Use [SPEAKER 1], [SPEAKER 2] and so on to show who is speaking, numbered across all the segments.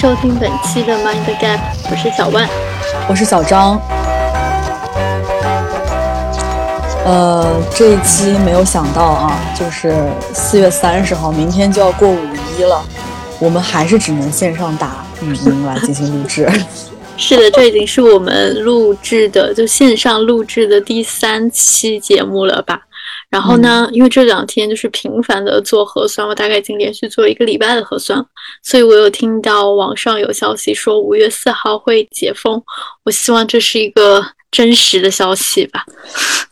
[SPEAKER 1] 收听本期的 Mind Gap，我是小万，
[SPEAKER 2] 我是小张。呃，这一期没有想到啊，就是四月三十号，明天就要过五一了，我们还是只能线上打语音来进行录制。
[SPEAKER 1] 是的，这已经是我们录制的就线上录制的第三期节目了吧？然后呢，因为这两天就是频繁的做核酸，我大概已经连续做一个礼拜的核酸，所以我有听到网上有消息说五月四号会解封，我希望这是一个真实的消息吧。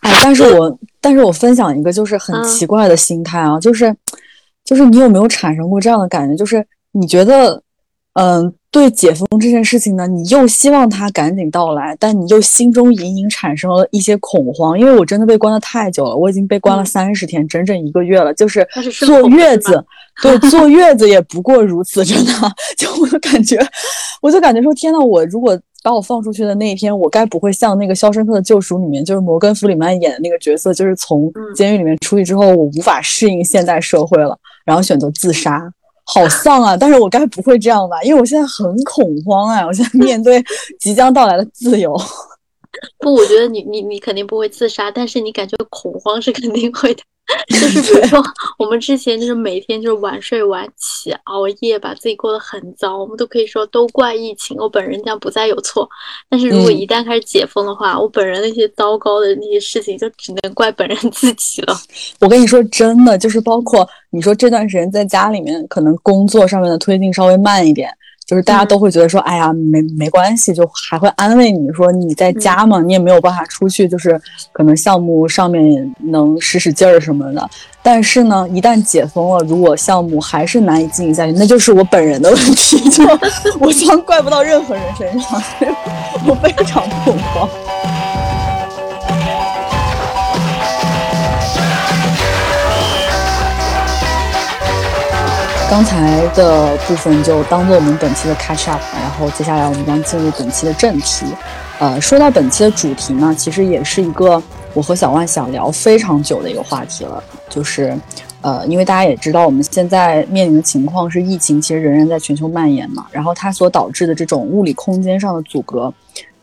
[SPEAKER 2] 哎，但是我但是我分享一个就是很奇怪的心态啊，就是就是你有没有产生过这样的感觉？就是你觉得，嗯。对解封这件事情呢，你又希望它赶紧到来，但你又心中隐隐产生了一些恐慌，因为我真的被关的太久了，我已经被关了三十天，整整一个月了。就是坐月子，对，坐月子也不过如此，真的。就我就感觉，我就感觉说，天呐，我如果把我放出去的那一天，我该不会像那个《肖申克的救赎》里面，就是摩根弗里曼演的那个角色，就是从监狱里面出去之后，我无法适应现代社会了，然后选择自杀。好丧啊！但是我该不会这样吧？因为我现在很恐慌啊！我现在面对即将到来的自由。
[SPEAKER 1] 不，我觉得你你你肯定不会自杀，但是你感觉恐慌是肯定会的。就是比如说，我们之前就是每天就是晚睡晚起，熬夜，把自己过得很糟，我们都可以说都怪疫情，我本人将不再有错。但是如果一旦开始解封的话，我本人那些糟糕的那些事情就只能怪本人 自己了。
[SPEAKER 2] 我跟你说真的，就是包括你说这段时间在家里面，可能工作上面的推进稍微慢一点。就是大家都会觉得说，哎呀，没没关系，就还会安慰你说你在家嘛，你也没有办法出去，就是可能项目上面能使使劲儿什么的。但是呢，一旦解封了，如果项目还是难以进行下去，那就是我本人的问题，就 我将怪不到任何人身上，我非常恐慌。刚才的部分就当做我们本期的 catch up，然后接下来我们将进入本期的正题。呃，说到本期的主题呢，其实也是一个我和小万想聊非常久的一个话题了，就是呃，因为大家也知道我们现在面临的情况是疫情其实仍然在全球蔓延嘛，然后它所导致的这种物理空间上的阻隔，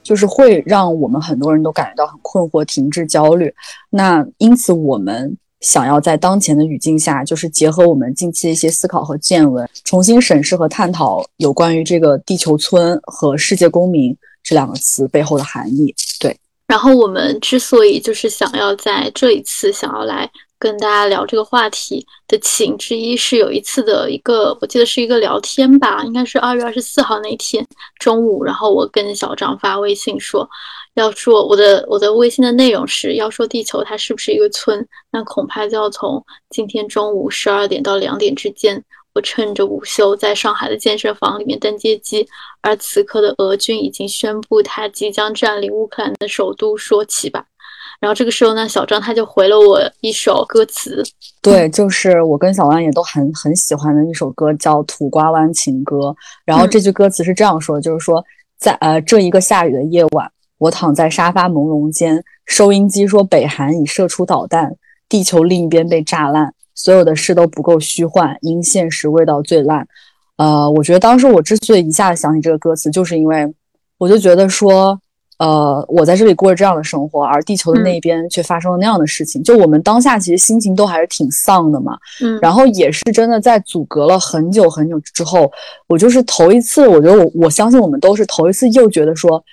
[SPEAKER 2] 就是会让我们很多人都感觉到很困惑、停滞、焦虑。那因此我们。想要在当前的语境下，就是结合我们近期的一些思考和见闻，重新审视和探讨有关于这个“地球村”和“世界公民”这两个词背后的含义。对，
[SPEAKER 1] 然后我们之所以就是想要在这一次想要来跟大家聊这个话题的起因之一，是有一次的一个，我记得是一个聊天吧，应该是二月二十四号那天中午，然后我跟小张发微信说。要说我的我的微信的内容是要说地球它是不是一个村，那恐怕就要从今天中午十二点到两点之间，我趁着午休在上海的健身房里面登阶机，而此刻的俄军已经宣布他即将占领乌克兰的首都说起吧。然后这个时候呢，小张他就回了我一首歌词，
[SPEAKER 2] 对，就是我跟小万也都很很喜欢的一首歌，叫《土瓜湾情歌》。然后这句歌词是这样说，就是说在呃这一个下雨的夜晚。我躺在沙发朦胧间，收音机说北韩已射出导弹，地球另一边被炸烂，所有的事都不够虚幻，因现实味道最烂。呃，我觉得当时我之所以一下子想起这个歌词，就是因为我就觉得说，呃，我在这里过着这样的生活，而地球的那边却发生了那样的事情。就我们当下其实心情都还是挺丧的嘛。嗯。然后也是真的在阻隔了很久很久之后，我就是头一次，我觉得我我相信我们都是头一次又觉得说。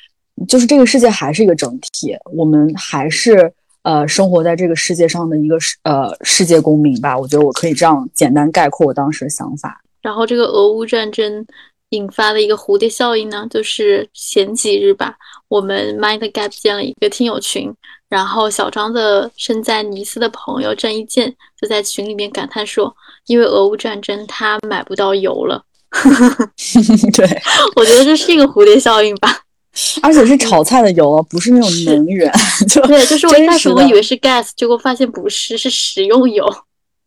[SPEAKER 2] 就是这个世界还是一个整体，我们还是呃生活在这个世界上的一个世呃世界公民吧。我觉得我可以这样简单概括我当时的想法。
[SPEAKER 1] 然后这个俄乌战争引发的一个蝴蝶效应呢，就是前几日吧，我们 Mind Gap 建了一个听友群，然后小张的身在尼斯的朋友郑一健就在群里面感叹说，因为俄乌战争他买不到油了。
[SPEAKER 2] 对，
[SPEAKER 1] 我觉得这是一个蝴蝶效应吧。
[SPEAKER 2] 而且是炒菜的油啊，不是那种能源。
[SPEAKER 1] 对，就是我一开始我以为是 gas，结果发现不是，是食用油。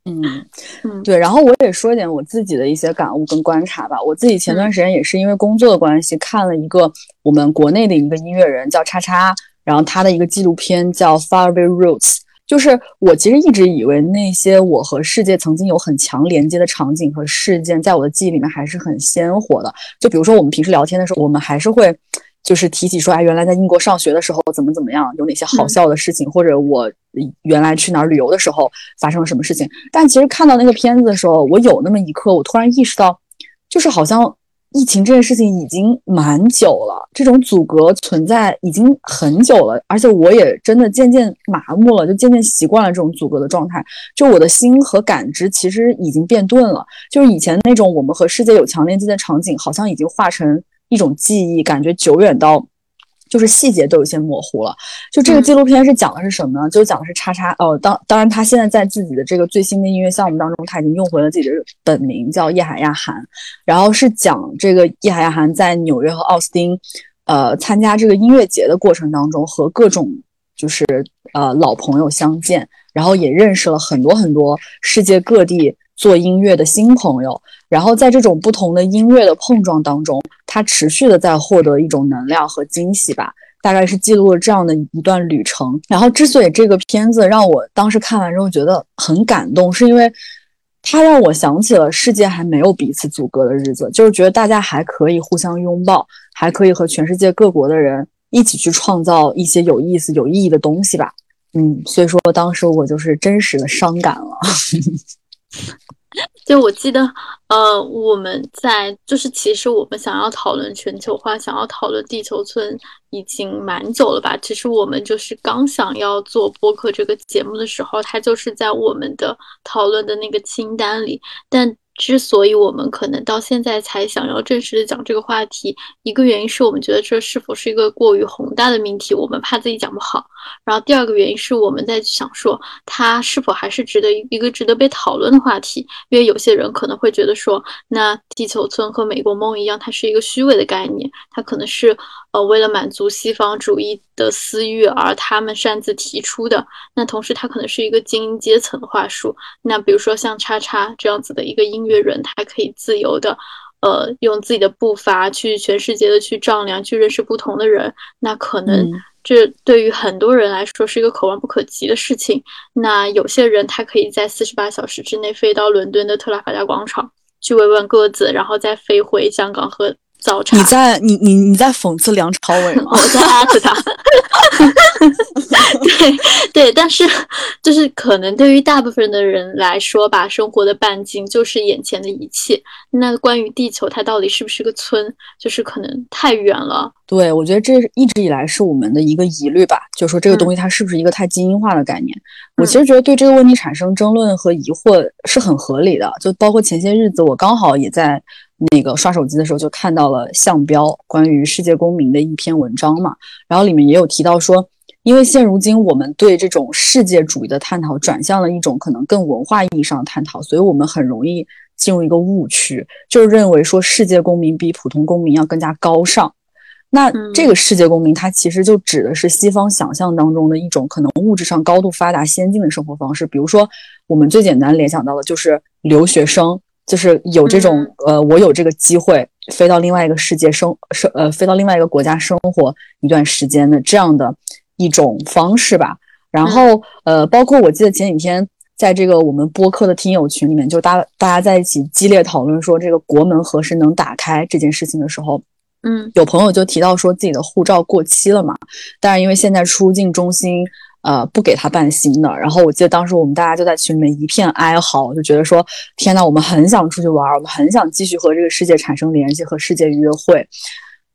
[SPEAKER 2] 嗯嗯，对。然后我也说一点我自己的一些感悟跟观察吧。我自己前段时间也是因为工作的关系，看了一个我们国内的一个音乐人叫叉叉，然后他的一个纪录片叫《Far Away Roots》。就是我其实一直以为那些我和世界曾经有很强连接的场景和事件，在我的记忆里面还是很鲜活的。就比如说我们平时聊天的时候，我们还是会就是提起说，哎，原来在英国上学的时候怎么怎么样，有哪些好笑的事情，或者我原来去哪儿旅游的时候发生了什么事情。但其实看到那个片子的时候，我有那么一刻，我突然意识到，就是好像。疫情这件事情已经蛮久了，这种阻隔存在已经很久了，而且我也真的渐渐麻木了，就渐渐习惯了这种阻隔的状态。就我的心和感知其实已经变钝了，就是以前那种我们和世界有强连接的场景，好像已经化成一种记忆，感觉久远到。就是细节都有些模糊了。就这个纪录片是讲的是什么呢？就讲的是叉叉哦，当当然他现在在自己的这个最新的音乐项目当中，他已经用回了自己的本名叫叶海亚涵。然后是讲这个叶海亚涵在纽约和奥斯汀，呃，参加这个音乐节的过程当中，和各种就是呃老朋友相见，然后也认识了很多很多世界各地做音乐的新朋友。然后在这种不同的音乐的碰撞当中，他持续的在获得一种能量和惊喜吧，大概是记录了这样的一段旅程。然后之所以这个片子让我当时看完之后觉得很感动，是因为它让我想起了世界还没有彼此阻隔的日子，就是觉得大家还可以互相拥抱，还可以和全世界各国的人一起去创造一些有意思、有意义的东西吧。嗯，所以说当时我就是真实的伤感了。
[SPEAKER 1] 就我记得，呃，我们在就是其实我们想要讨论全球化，想要讨论地球村已经蛮久了吧？其实我们就是刚想要做播客这个节目的时候，它就是在我们的讨论的那个清单里，但。之所以我们可能到现在才想要正式的讲这个话题，一个原因是我们觉得这是否是一个过于宏大的命题，我们怕自己讲不好。然后第二个原因是我们在想说，它是否还是值得一一个值得被讨论的话题？因为有些人可能会觉得说，那地球村和美国梦一样，它是一个虚伪的概念，它可能是。呃，为了满足西方主义的私欲而他们擅自提出的，那同时它可能是一个精英阶层的话术。那比如说像叉叉这样子的一个音乐人，他可以自由的，呃，用自己的步伐去全世界的去丈量，去认识不同的人。那可能这对于很多人来说是一个可望不可及的事情。那有些人他可以在四十八小时之内飞到伦敦的特拉法加广场去慰问鸽子，然后再飞回香港和。
[SPEAKER 2] 你在你你你在讽刺梁朝伟吗？
[SPEAKER 1] 我在艾特他。对对，但是就是可能对于大部分的人来说吧，生活的半径就是眼前的一切。那关于地球，它到底是不是个村，就是可能太远了。
[SPEAKER 2] 对，我觉得这一直以来是我们的一个疑虑吧，就说这个东西它是不是一个太精英化的概念？我其实觉得对这个问题产生争论和疑惑是很合理的。就包括前些日子，我刚好也在。那个刷手机的时候就看到了项标关于世界公民的一篇文章嘛，然后里面也有提到说，因为现如今我们对这种世界主义的探讨转向了一种可能更文化意义上的探讨，所以我们很容易进入一个误区，就是认为说世界公民比普通公民要更加高尚。那这个世界公民，它其实就指的是西方想象当中的一种可能物质上高度发达、先进的生活方式，比如说我们最简单联想到的就是留学生。就是有这种呃，我有这个机会飞到另外一个世界生生呃，飞到另外一个国家生活一段时间的这样的一种方式吧。然后呃，包括我记得前几天在这个我们播客的听友群里面，就大大家在一起激烈讨论说这个国门何时能打开这件事情的时候，
[SPEAKER 1] 嗯，
[SPEAKER 2] 有朋友就提到说自己的护照过期了嘛，但是因为现在出境中心。呃，不给他办新的。然后我记得当时我们大家就在群里面一片哀嚎，就觉得说，天呐，我们很想出去玩，我们很想继续和这个世界产生联系，和世界约会。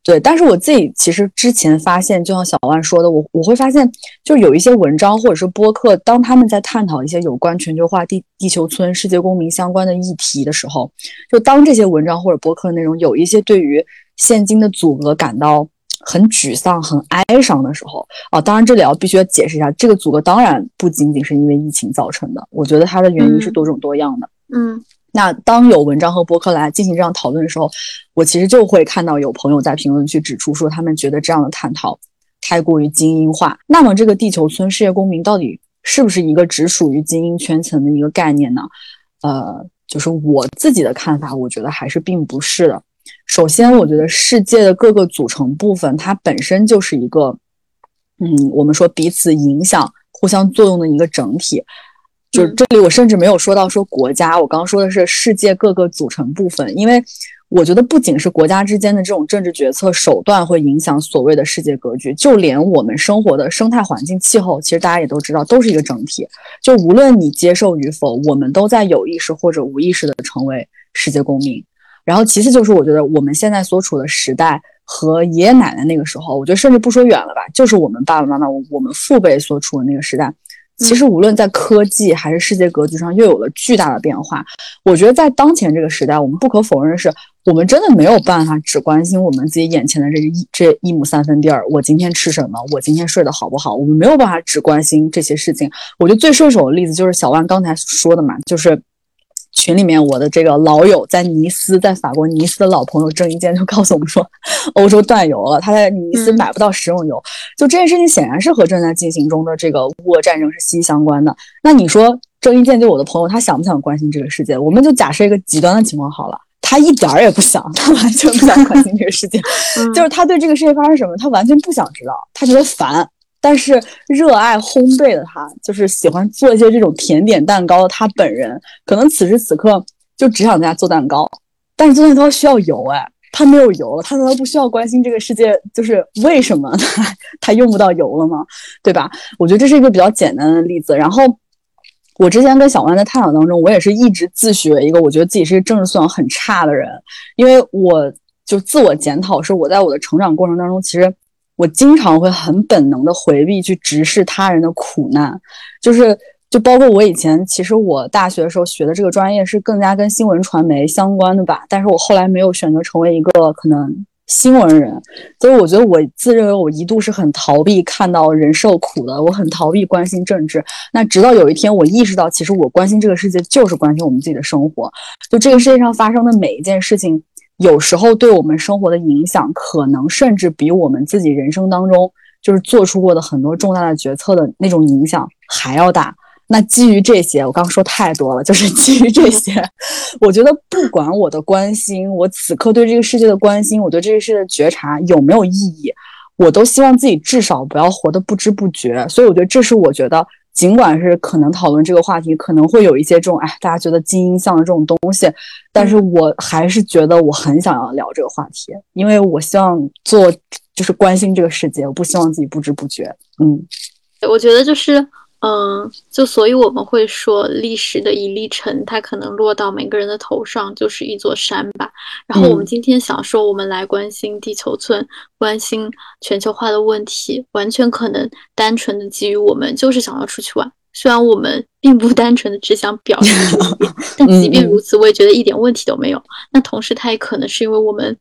[SPEAKER 2] 对，但是我自己其实之前发现，就像小万说的，我我会发现，就有一些文章或者是播客，当他们在探讨一些有关全球化、地地球村、世界公民相关的议题的时候，就当这些文章或者播客内容有一些对于现今的阻隔感到。很沮丧、很哀伤的时候啊，当然这里要必须要解释一下，这个阻隔当然不仅仅是因为疫情造成的，我觉得它的原因是多种多样的。
[SPEAKER 1] 嗯，
[SPEAKER 2] 那当有文章和博客来进行这样讨论的时候，我其实就会看到有朋友在评论区指出说，他们觉得这样的探讨太过于精英化。那么，这个地球村世界公民到底是不是一个只属于精英圈层的一个概念呢？呃，就是我自己的看法，我觉得还是并不是的。首先，我觉得世界的各个组成部分，它本身就是一个，嗯，我们说彼此影响、互相作用的一个整体。就是这里，我甚至没有说到说国家，我刚刚说的是世界各个组成部分，因为我觉得不仅是国家之间的这种政治决策手段会影响所谓的世界格局，就连我们生活的生态环境、气候，其实大家也都知道，都是一个整体。就无论你接受与否，我们都在有意识或者无意识的成为世界公民。然后其次就是，我觉得我们现在所处的时代和爷爷奶奶那个时候，我觉得甚至不说远了吧，就是我们爸爸妈妈、我们父辈所处的那个时代。其实无论在科技还是世界格局上，又有了巨大的变化。我觉得在当前这个时代，我们不可否认的是，我们真的没有办法只关心我们自己眼前的这一这一亩三分地儿。我今天吃什么？我今天睡得好不好？我们没有办法只关心这些事情。我觉得最顺手的例子就是小万刚才说的嘛，就是。群里面，我的这个老友在尼斯，在法国尼斯的老朋友郑一健就告诉我们说，欧洲断油了，他在尼斯买不到食用油。就这件事情显然是和正在进行中的这个乌俄战争是息息相关的。那你说郑一坚就我的朋友，他想不想关心这个世界？我们就假设一个极端的情况好了，他一点儿也不想，他完全不想关心这个世界，就是他对这个世界发生什么，他完全不想知道，他觉得烦。但是热爱烘焙的他，就是喜欢做一些这种甜点蛋糕的他本人，可能此时此刻就只想在家做蛋糕。但是做蛋糕需要油，哎，他没有油了，他难道不需要关心这个世界就是为什么 他他用不到油了吗？对吧？我觉得这是一个比较简单的例子。然后我之前跟小万在探讨当中，我也是一直自诩一个我觉得自己是一个政治素养很差的人，因为我就自我检讨是我在我的成长过程当中其实。我经常会很本能的回避去直视他人的苦难，就是就包括我以前，其实我大学的时候学的这个专业是更加跟新闻传媒相关的吧，但是我后来没有选择成为一个可能新闻人，所以我觉得我自认为我一度是很逃避看到人受苦的，我很逃避关心政治。那直到有一天我意识到，其实我关心这个世界就是关心我们自己的生活，就这个世界上发生的每一件事情。有时候对我们生活的影响，可能甚至比我们自己人生当中就是做出过的很多重大的决策的那种影响还要大。那基于这些，我刚刚说太多了，就是基于这些，我觉得不管我的关心，我此刻对这个世界的关心，我对这个世界的觉察有没有意义，我都希望自己至少不要活得不知不觉。所以我觉得这是我觉得。尽管是可能讨论这个话题，可能会有一些这种哎，大家觉得精英像的这种东西，但是我还是觉得我很想要聊这个话题，因为我希望做就是关心这个世界，我不希望自己不知不觉。嗯，
[SPEAKER 1] 我觉得就是。嗯，就所以我们会说，历史的一粒尘，它可能落到每个人的头上就是一座山吧。然后我们今天想说，我们来关心地球村，关心全球化的问题，完全可能单纯的基于我们就是想要出去玩。虽然我们并不单纯的只想表 达这一点，但即便如此，我也觉得一点问题都没有。那同时，它也可能是因为我们，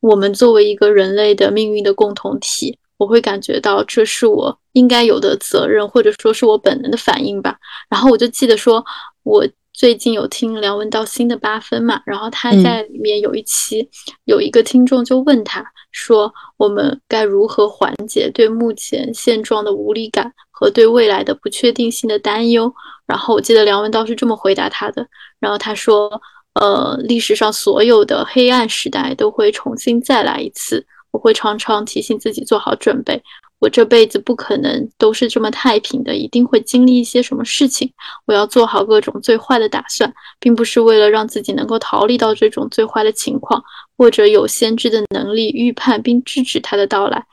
[SPEAKER 1] 我们作为一个人类的命运的共同体。我会感觉到这是我应该有的责任，或者说是我本能的反应吧。然后我就记得说，我最近有听梁文道新的八分嘛，然后他在里面有一期，有一个听众就问他说，我们该如何缓解对目前现状的无力感和对未来的不确定性的担忧？然后我记得梁文道是这么回答他的，然后他说，呃，历史上所有的黑暗时代都会重新再来一次。我会常常提醒自己做好准备，我这辈子不可能都是这么太平的，一定会经历一些什么事情。我要做好各种最坏的打算，并不是为了让自己能够逃离到这种最坏的情况，或者有先知的能力预判并制止它的到来，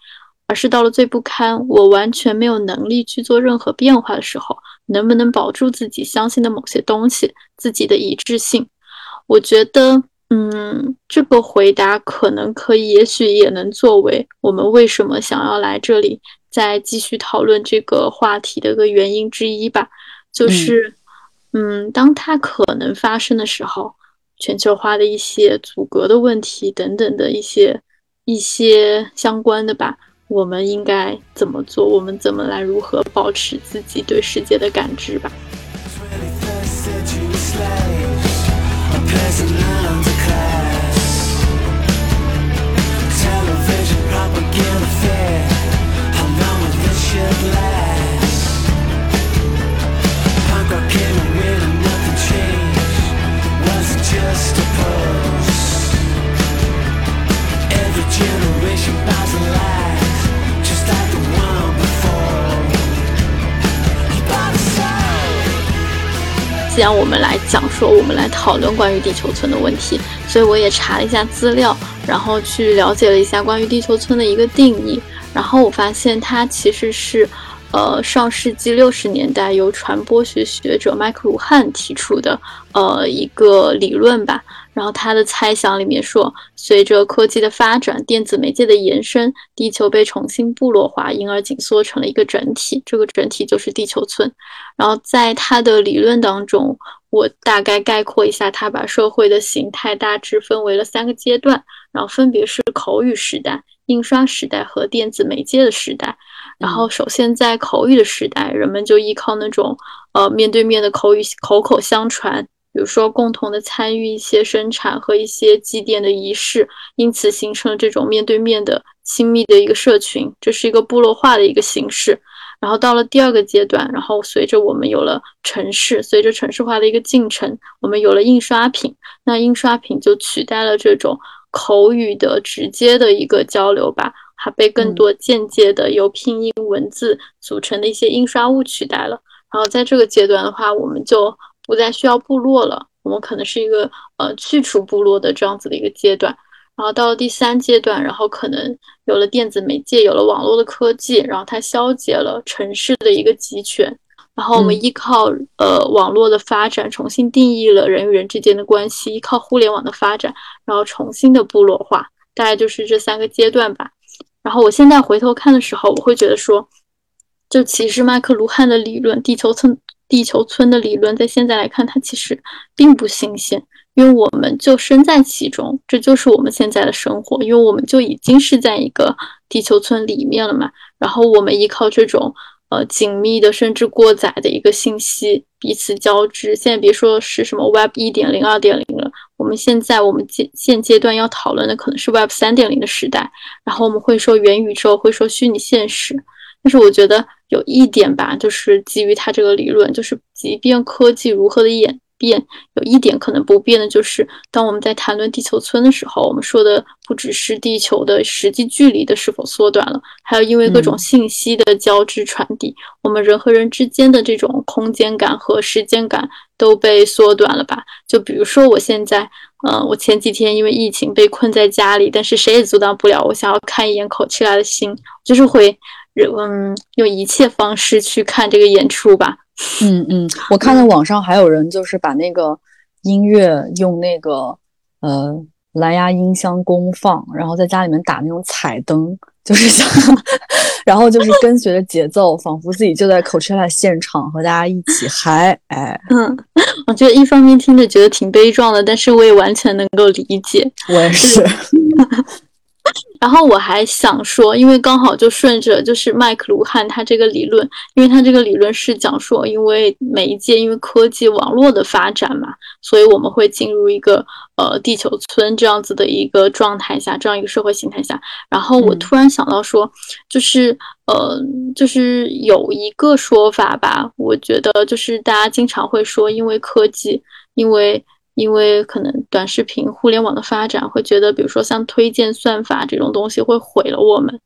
[SPEAKER 1] 而是到了最不堪，我完全没有能力去做任何变化的时候，能不能保住自己相信的某些东西，自己的一致性？我觉得。嗯，这个回答可能可以，也许也能作为我们为什么想要来这里再继续讨论这个话题的一个原因之一吧。就是，嗯，当它可能发生的时候，全球化的一些阻隔的问题等等的一些一些相关的吧，我们应该怎么做？我们怎么来如何保持自己对世界的感知吧？既然我们来讲说，我们来讨论关于地球村的问题，所以我也查了一下资料，然后去了解了一下关于地球村的一个定义，然后我发现它其实是，呃，上世纪六十年代由传播学学者麦克卢汉提出的，呃，一个理论吧。然后他的猜想里面说，随着科技的发展，电子媒介的延伸，地球被重新部落化，因而紧缩成了一个整体。这个整体就是地球村。然后在他的理论当中，我大概概括一下，他把社会的形态大致分为了三个阶段，然后分别是口语时代、印刷时代和电子媒介的时代。然后首先在口语的时代，人们就依靠那种呃面对面的口语口口相传。比如说，共同的参与一些生产和一些祭奠的仪式，因此形成了这种面对面的亲密的一个社群，这是一个部落化的一个形式。然后到了第二个阶段，然后随着我们有了城市，随着城市化的一个进程，我们有了印刷品，那印刷品就取代了这种口语的直接的一个交流吧，还被更多间接的由拼音文字组成的一些印刷物取代了。然后在这个阶段的话，我们就。不再需要部落了，我们可能是一个呃去除部落的这样子的一个阶段，然后到了第三阶段，然后可能有了电子媒介，有了网络的科技，然后它消解了城市的一个集权，然后我们依靠呃网络的发展，重新定义了人与人之间的关系，依靠互联网的发展，然后重新的部落化，大概就是这三个阶段吧。然后我现在回头看的时候，我会觉得说，就其实麦克卢汉的理论，地球村。地球村的理论在现在来看，它其实并不新鲜，因为我们就身在其中，这就是我们现在的生活，因为我们就已经是在一个地球村里面了嘛。然后我们依靠这种呃紧密的甚至过载的一个信息彼此交织。现在别说是什么 Web 一点零、二点零了，我们现在我们现现阶段要讨论的可能是 Web 三点零的时代。然后我们会说元宇宙，会说虚拟现实。但是我觉得有一点吧，就是基于他这个理论，就是即便科技如何的演变，有一点可能不变的就是，当我们在谈论地球村的时候，我们说的不只是地球的实际距离的是否缩短了，还有因为各种信息的交织传递，我们人和人之间的这种空间感和时间感都被缩短了吧？就比如说我现在，嗯，我前几天因为疫情被困在家里，但是谁也阻挡不了我想要看一眼口气来的心，就是会。嗯，用一切方式去看这个演出吧。
[SPEAKER 2] 嗯嗯，我看到网上还有人就是把那个音乐用那个呃蓝牙音箱功放，然后在家里面打那种彩灯，就是想，然后就是跟随着节奏，仿佛自己就在 Coachella 现场和大家一起嗨。哎，
[SPEAKER 1] 嗯，我觉得一方面听着觉得挺悲壮的，但是我也完全能够理解。
[SPEAKER 2] 我也是。
[SPEAKER 1] 然后我还想说，因为刚好就顺着就是麦克卢汉他这个理论，因为他这个理论是讲说，因为每一届，因为科技网络的发展嘛，所以我们会进入一个呃地球村这样子的一个状态下，这样一个社会形态下。然后我突然想到说，就是呃，就是有一个说法吧，我觉得就是大家经常会说，因为科技，因为。因为可能短视频、互联网的发展，会觉得，比如说像推荐算法这种东西会毁了我们，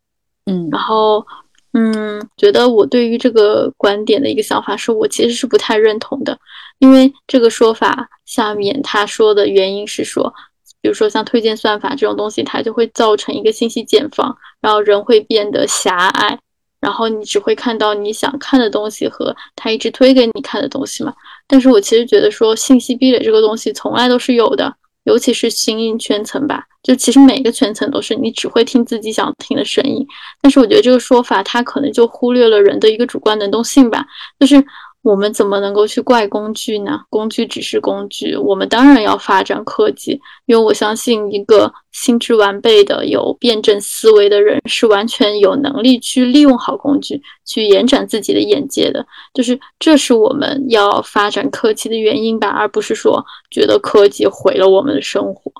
[SPEAKER 2] 嗯，
[SPEAKER 1] 然后，嗯，觉得我对于这个观点的一个想法是，我其实是不太认同的，因为这个说法下面他说的原因是说，比如说像推荐算法这种东西，它就会造成一个信息茧房，然后人会变得狭隘。然后你只会看到你想看的东西和他一直推给你看的东西嘛？但是我其实觉得说信息壁垒这个东西从来都是有的，尤其是新音圈层吧。就其实每个圈层都是你只会听自己想听的声音。但是我觉得这个说法它可能就忽略了人的一个主观能动性吧，就是。我们怎么能够去怪工具呢？工具只是工具，我们当然要发展科技，因为我相信一个心智完备的、有辩证思维的人是完全有能力去利用好工具，去延展自己的眼界的。就是这是我们要发展科技的原因吧，而不是说觉得科技毁了我们的生活。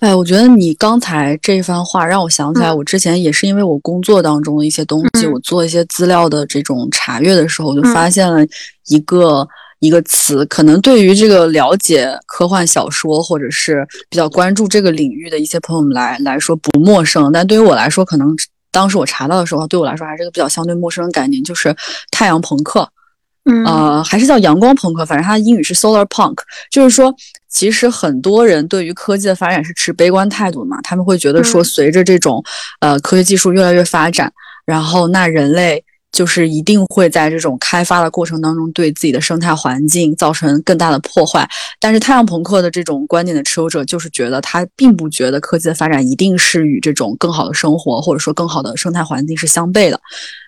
[SPEAKER 2] 哎，我觉得你刚才这番话让我想起来，我之前也是因为我工作当中的一些东西，我做一些资料的这种查阅的时候，我就发现了一个一个词，可能对于这个了解科幻小说或者是比较关注这个领域的一些朋友们来来说不陌生，但对于我来说，可能当时我查到的时候，对我来说还是个比较相对陌生的概念，就是太阳朋克。呃，还是叫阳光朋克，反正它的英语是 solar punk，就是说，其实很多人对于科技的发展是持悲观态度的嘛，他们会觉得说，随着这种呃科学技术越来越发展，然后那人类。就是一定会在这种开发的过程当中，对自己的生态环境造成更大的破坏。但是太阳朋克的这种观点的持有者，就是觉得他并不觉得科技的发展一定是与这种更好的生活或者说更好的生态环境是相悖的。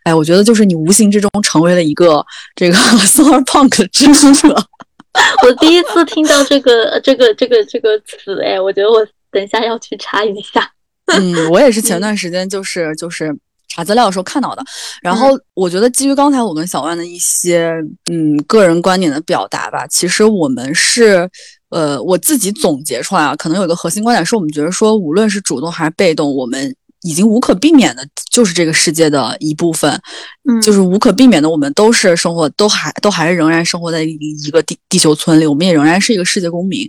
[SPEAKER 2] 哎，我觉得就是你无形之中成为了一个这个 solar punk 支持者。
[SPEAKER 1] 我第一次听到这个这个这个这个词，哎，我觉得我等一下要去查一下。
[SPEAKER 2] 嗯，我也是前段时间就是就是。查资料的时候看到的，然后我觉得基于刚才我跟小万的一些嗯个人观点的表达吧，其实我们是呃我自己总结出来啊，可能有一个核心观点是我们觉得说，无论是主动还是被动，我们已经无可避免的就是这个世界的一部分，嗯，就是无可避免的，我们都是生活都还都还是仍然生活在一个地地球村里，我们也仍然是一个世界公民，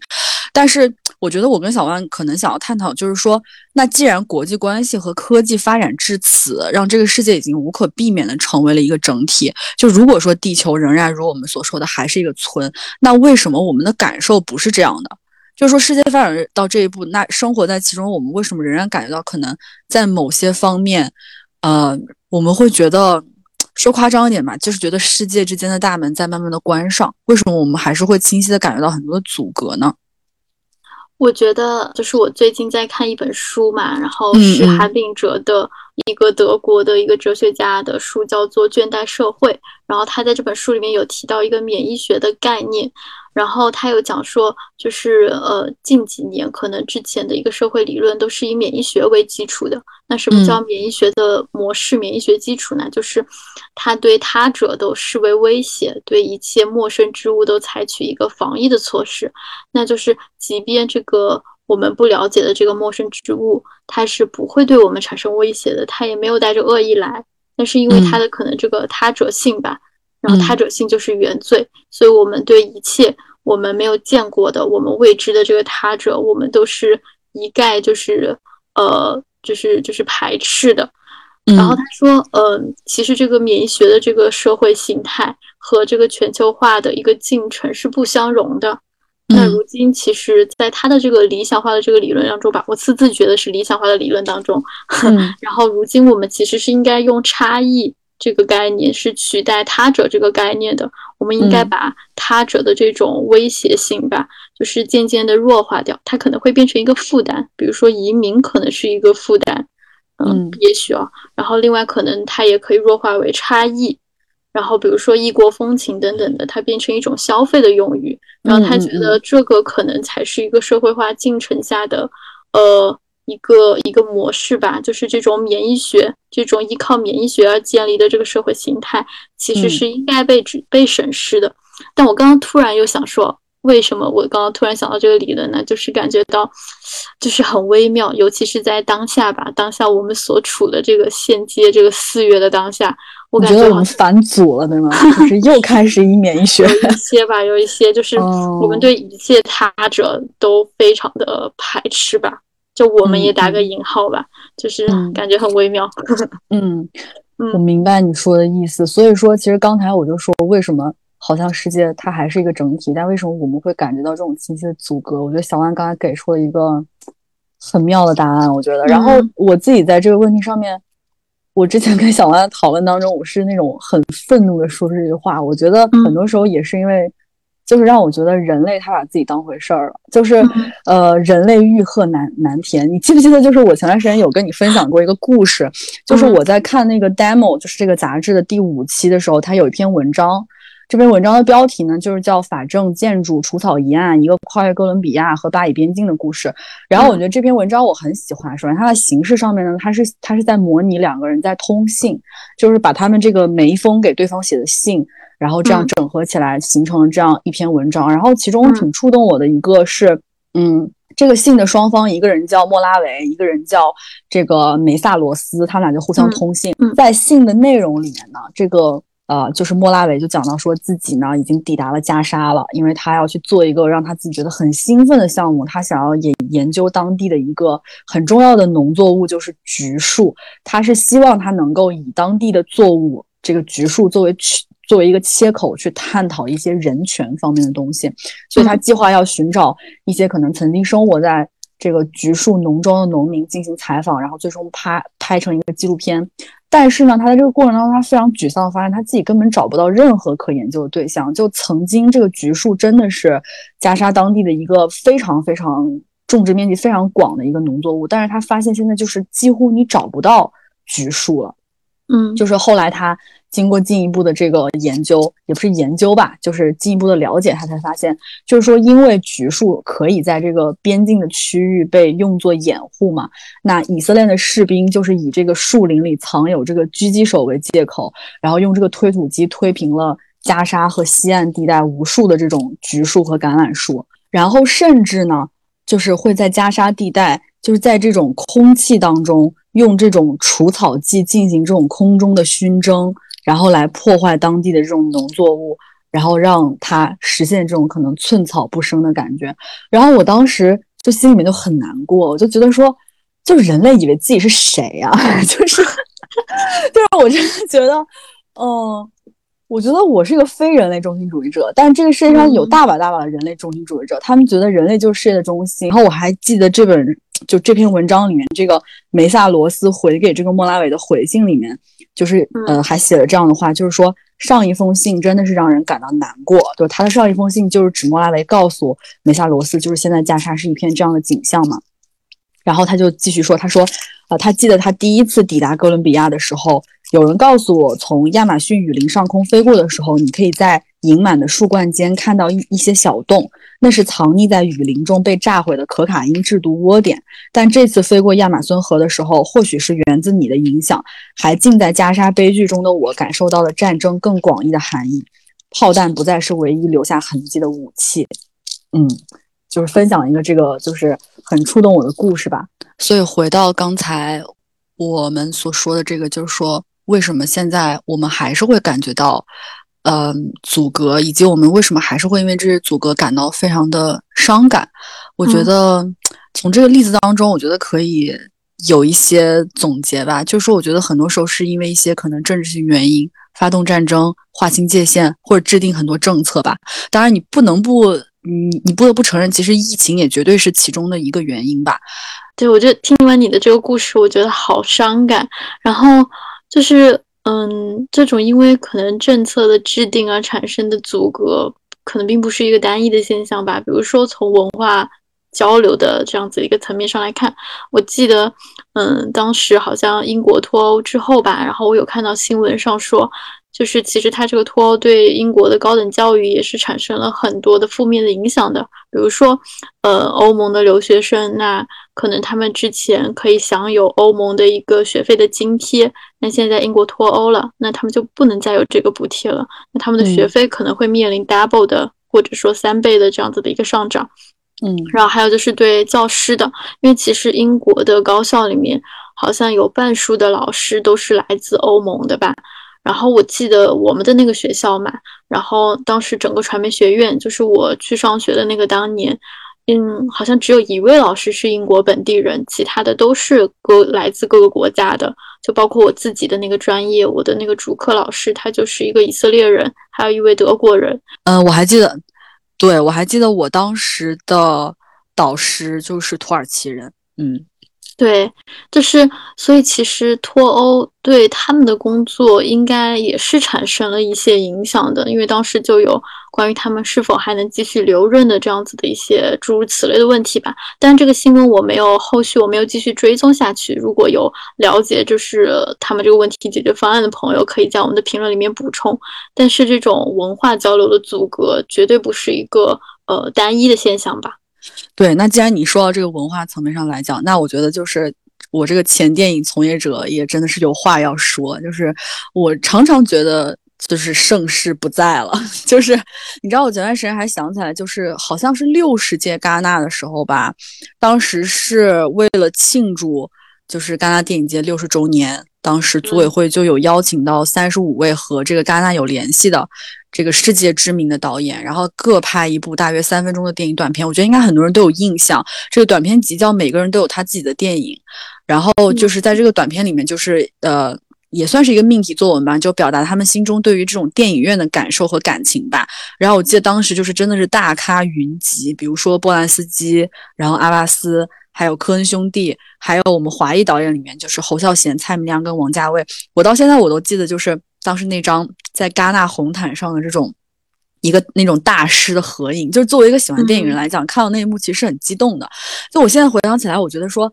[SPEAKER 2] 但是。我觉得我跟小万可能想要探讨，就是说，那既然国际关系和科技发展至此，让这个世界已经无可避免的成为了一个整体，就如果说地球仍然如我们所说的还是一个村，那为什么我们的感受不是这样的？就是说，世界发展到这一步，那生活在其中，我们为什么仍然感觉到可能在某些方面，呃，我们会觉得说夸张一点吧，就是觉得世界之间的大门在慢慢的关上，为什么我们还是会清晰的感觉到很多的阻隔呢？
[SPEAKER 1] 我觉得就是我最近在看一本书嘛，然后是韩炳哲的一个德国的一个哲学家的书，叫做《倦怠社会》。然后他在这本书里面有提到一个免疫学的概念。然后他有讲说，就是呃，近几年可能之前的一个社会理论都是以免疫学为基础的。那什么叫免疫学的模式？免疫学基础呢？就是他对他者都视为威胁，对一切陌生之物都采取一个防疫的措施。那就是即便这个我们不了解的这个陌生之物，它是不会对我们产生威胁的，它也没有带着恶意来。那是因为它的可能这个他者性吧。然后他者性就是原罪，所以我们对一切。我们没有见过的，我们未知的这个他者，我们都是一概就是呃，就是就是排斥的。然后他说，嗯，其实这个免疫学的这个社会形态和这个全球化的一个进程是不相容的。那如今，其实在他的这个理想化的这个理论当中吧，我私自觉得是理想化的理论当中。然后如今我们其实是应该用差异。这个概念是取代他者这个概念的，我们应该把他者的这种威胁性吧，就是渐渐的弱化掉，它可能会变成一个负担，比如说移民可能是一个负担，嗯，也许啊，然后另外可能它也可以弱化为差异，然后比如说异国风情等等的，它变成一种消费的用语，然后他觉得这个可能才是一个社会化进程下的，呃。一个一个模式吧，就是这种免疫学，这种依靠免疫学而建立的这个社会形态，其实是应该被指被审视的。但我刚刚突然又想说，为什么我刚刚突然想到这个理论呢？就是感觉到，就是很微妙，尤其是在当下吧，当下我们所处的这个现阶这个四月的当下，我感
[SPEAKER 2] 觉我们反祖了，对吗？就是又 开始以免疫学有
[SPEAKER 1] 一些吧，有一些就是我们对一切他者都非常的排斥吧。就我们也打个引号吧，就是感觉很微妙。
[SPEAKER 2] 嗯，我明白你说的意思。所以说，其实刚才我就说，为什么好像世界它还是一个整体，但为什么我们会感觉到这种清晰的阻隔？我觉得小万刚才给出了一个很妙的答案。我觉得，然后我自己在这个问题上面，我之前跟小万讨论当中，我是那种很愤怒的说出这句话。我觉得很多时候也是因为。就是让我觉得人类他把自己当回事儿了，就是呃，人类欲壑难难填。你记不记得，就是我前段时间有跟你分享过一个故事，就是我在看那个 demo，就是这个杂志的第五期的时候，它有一篇文章，这篇文章的标题呢就是叫《法政建筑除草一案：一个跨越哥伦比亚和巴以边境的故事》。然后我觉得这篇文章我很喜欢，首先它的形式上面呢，它是它是在模拟两个人在通信，就是把他们这个每一封给对方写的信。然后这样整合起来，形成了这样一篇文章。然后其中挺触动我的一个是，嗯，这个信的双方，一个人叫莫拉维，一个人叫这个梅萨罗斯，他们俩就互相通信。在信的内容里面呢，这个呃，就是莫拉维就讲到说自己呢已经抵达了加沙了，因为他要去做一个让他自己觉得很兴奋的项目，他想要研研究当地的一个很重要的农作物，就是橘树。他是希望他能够以当地的作物这个橘树作为取。作为一个切口去探讨一些人权方面的东西，所以他计划要寻找一些可能曾经生活在这个橘树农庄的农民进行采访，然后最终拍拍成一个纪录片。但是呢，他在这个过程当中，他非常沮丧，发现他自己根本找不到任何可研究的对象。就曾经这个橘树真的是加沙当地的一个非常非常种植面积非常广的一个农作物，但是他发现现在就是几乎你找不到橘树了。
[SPEAKER 1] 嗯，
[SPEAKER 2] 就是后来他经过进一步的这个研究，也不是研究吧，就是进一步的了解，他才发现，就是说，因为橘树可以在这个边境的区域被用作掩护嘛，那以色列的士兵就是以这个树林里藏有这个狙击手为借口，然后用这个推土机推平了加沙和西岸地带无数的这种橘树和橄榄树，然后甚至呢，就是会在加沙地带，就是在这种空气当中。用这种除草剂进行这种空中的熏蒸，然后来破坏当地的这种农作物，然后让它实现这种可能寸草不生的感觉。然后我当时就心里面就很难过，我就觉得说，就是人类以为自己是谁呀？就是，就是我真的觉得，嗯。我觉得我是一个非人类中心主义者，但是这个世界上有大把大把的人类中心主义者，他们觉得人类就是世界的中心。然后我还记得这本就这篇文章里面，这个梅萨罗斯回给这个莫拉维的回信里面，就是呃还写了这样的话，就是说上一封信真的是让人感到难过。就他的上一封信就是指莫拉维告诉梅萨罗斯，就是现在加沙是一片这样的景象嘛。然后他就继续说，他说啊，他记得他第一次抵达哥伦比亚的时候。有人告诉我，从亚马逊雨林上空飞过的时候，你可以在盈满的树冠间看到一一些小洞，那是藏匿在雨林中被炸毁的可卡因制毒窝点。但这次飞过亚马孙河的时候，或许是源自你的影响，还浸在加沙悲剧中的我感受到了战争更广义的含义。炮弹不再是唯一留下痕迹的武器。嗯，就是分享一个这个就是很触动我的故事吧。所以回到刚才我们所说的这个，就是说。为什么现在我们还是会感觉到，呃，阻隔，以及我们为什么还是会因为这些阻隔感到非常的伤感？我觉得从这个例子当中，我觉得可以有一些总结吧。就是说，我觉得很多时候是因为一些可能政治性原因发动战争、划清界限或者制定很多政策吧。当然，你不能不，你你不得不承认，其实疫情也绝对是其中的一个原因吧。
[SPEAKER 1] 对，我觉得听完你的这个故事，我觉得好伤感。然后。就是，嗯，这种因为可能政策的制定而产生的阻隔，可能并不是一个单一的现象吧。比如说，从文化交流的这样子一个层面上来看，我记得，嗯，当时好像英国脱欧之后吧，然后我有看到新闻上说。就是其实他这个脱欧对英国的高等教育也是产生了很多的负面的影响的，比如说，呃，欧盟的留学生，那可能他们之前可以享有欧盟的一个学费的津贴，那现在英国脱欧了，那他们就不能再有这个补贴了，那他们的学费可能会面临 double 的或者说三倍的这样子的一个上涨，
[SPEAKER 2] 嗯，
[SPEAKER 1] 然后还有就是对教师的，因为其实英国的高校里面好像有半数的老师都是来自欧盟的吧。然后我记得我们的那个学校嘛，然后当时整个传媒学院，就是我去上学的那个当年，嗯，好像只有一位老师是英国本地人，其他的都是各来自各个国家的，就包括我自己的那个专业，我的那个主课老师他就是一个以色列人，还有一位德国人。
[SPEAKER 2] 嗯，我还记得，对我还记得我当时的导师就是土耳其人。嗯。
[SPEAKER 1] 对，就是，所以其实脱欧对他们的工作应该也是产生了一些影响的，因为当时就有关于他们是否还能继续留任的这样子的一些诸如此类的问题吧。但这个新闻我没有后续，我没有继续追踪下去。如果有了解就是他们这个问题解决方案的朋友，可以在我们的评论里面补充。但是这种文化交流的阻隔绝对不是一个呃单一的现象吧。
[SPEAKER 2] 对，那既然你说到这个文化层面上来讲，那我觉得就是我这个前电影从业者也真的是有话要说。就是我常常觉得，就是盛世不在了。就是你知道，我前段时间还想起来，就是好像是六十届戛纳的时候吧，当时是为了庆祝就是戛纳电影节六十周年，当时组委会就有邀请到三十五位和这个戛纳有联系的。这个世界知名的导演，然后各拍一部大约三分钟的电影短片，我觉得应该很多人都有印象。这个短片集叫《每个人都有他自己的电影》，然后就是在这个短片里面，就是呃也算是一个命题作文吧，就表达他们心中对于这种电影院的感受和感情吧。然后我记得当时就是真的是大咖云集，比如说波兰斯基，然后阿巴斯，还有科恩兄弟，还有我们华裔导演里面就是侯孝贤、蔡明亮跟王家卫。我到现在我都记得，就是当时那张在戛纳红毯上的这种一个那种大师的合影，就是作为一个喜欢电影人来讲，看到那一幕其实是很激动的。就我现在回想起来，我觉得说。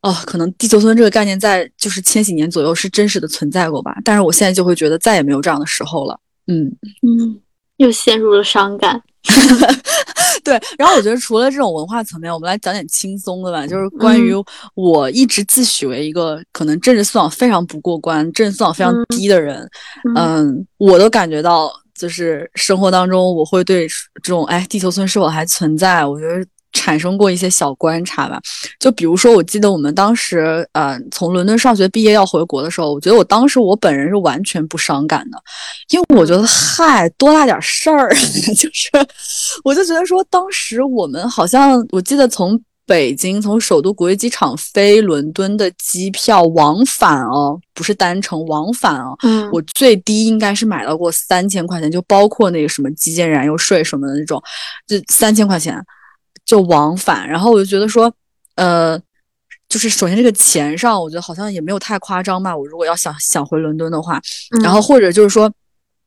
[SPEAKER 2] 哦，可能地球村这个概念在就是千禧年左右是真实的存在过吧，但是我现在就会觉得再也没有这样的时候了。嗯
[SPEAKER 1] 嗯，又陷入了伤感。
[SPEAKER 2] 对，然后我觉得除了这种文化层面，我们来讲点轻松的吧，就是关于我一直自诩为一个可能政治素养非常不过关、政治素养非常低的人。嗯，我都感觉到就是生活当中我会对这种哎地球村是否还存在，我觉得。产生过一些小观察吧，就比如说，我记得我们当时，呃，从伦敦上学毕业要回国的时候，我觉得我当时我本人是完全不伤感的，因为我觉得嗨，多大点事儿，就是，我就觉得说，当时我们好像，我记得从北京从首都国际机场飞伦敦的机票往返哦，不是单程往返哦，嗯，我最低应该是买到过三千块钱，就包括那个什么基建燃油税什么的那种，就三千块钱。就往返，然后我就觉得说，呃，就是首先这个钱上，我觉得好像也没有太夸张吧。我如果要想想回伦敦的话，然后或者就是说，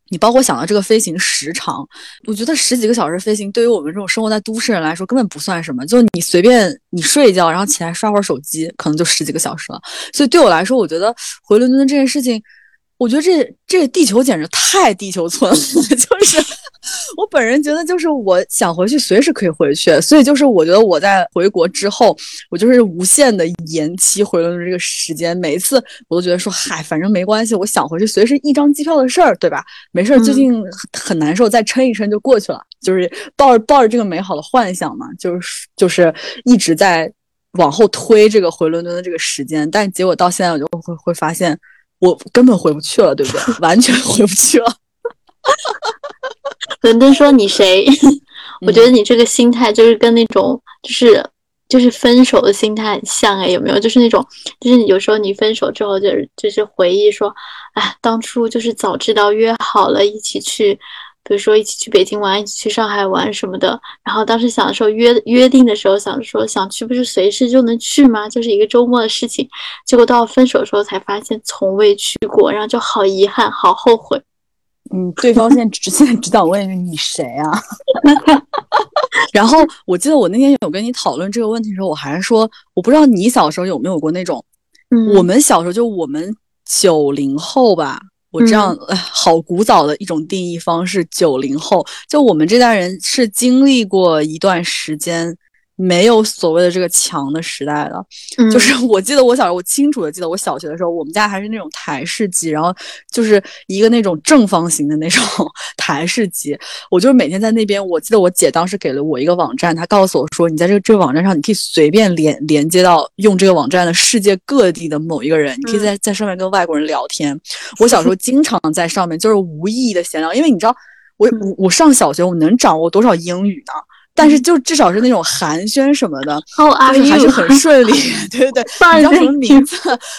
[SPEAKER 2] 你包括想到这个飞行时长，我觉得十几个小时飞行对于我们这种生活在都市人来说根本不算什么。就你随便你睡一觉，然后起来刷会儿手机，可能就十几个小时了。所以对我来说，我觉得回伦敦这件事情，我觉得这这个地球简直太地球村了，就是。我本人觉得，就是我想回去，随时可以回去。所以，就是我觉得我在回国之后，我就是无限的延期回伦敦这个时间。每一次我都觉得说，嗨，反正没关系，我想回去，随时一张机票的事儿，对吧？没事儿，最近很难受，再撑一撑就过去了。就是抱着抱着这个美好的幻想嘛，就是就是一直在往后推这个回伦敦的这个时间。但结果到现在，我就会会发现，我根本回不去了，对不对？完全回不去了。
[SPEAKER 1] 伦敦说你谁？我觉得你这个心态就是跟那种就是就是分手的心态很像哎，有没有？就是那种就是有时候你分手之后就是就是回忆说，哎，当初就是早知道约好了一起去，比如说一起去北京玩，一起去上海玩什么的。然后当时想说约约定的时候想说想去不是随时就能去吗？就是一个周末的事情。结果到分手的时候才发现从未去过，然后就好遗憾，好后悔。
[SPEAKER 2] 嗯，对方现在只 现在只想问你谁啊？然后我记得我那天有跟你讨论这个问题的时候，我还是说，我不知道你小时候有没有过那种，我们小时候就我们九零后吧，我这样好古早的一种定义方式，九零后就我们这代人是经历过一段时间。没有所谓的这个墙的时代了，就是我记得我小时候，我清楚的记得我小学的时候，我们家还是那种台式机，然后就是一个那种正方形的那种 台式机。我就是每天在那边，我记得我姐当时给了我一个网站，她告诉我说，你在这个这个网站上，你可以随便连连接到用这个网站的世界各地的某一个人，你可以在在上面跟外国人聊天。我小时候经常在上面就是无意义的闲聊，因为你知道，我我我上小学，我能掌握多少英语呢？但是就至少是那种寒暄什么的，就是还是很顺利，对对对。你叫什么名字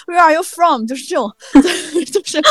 [SPEAKER 2] ？Where are you from？就是这种，就是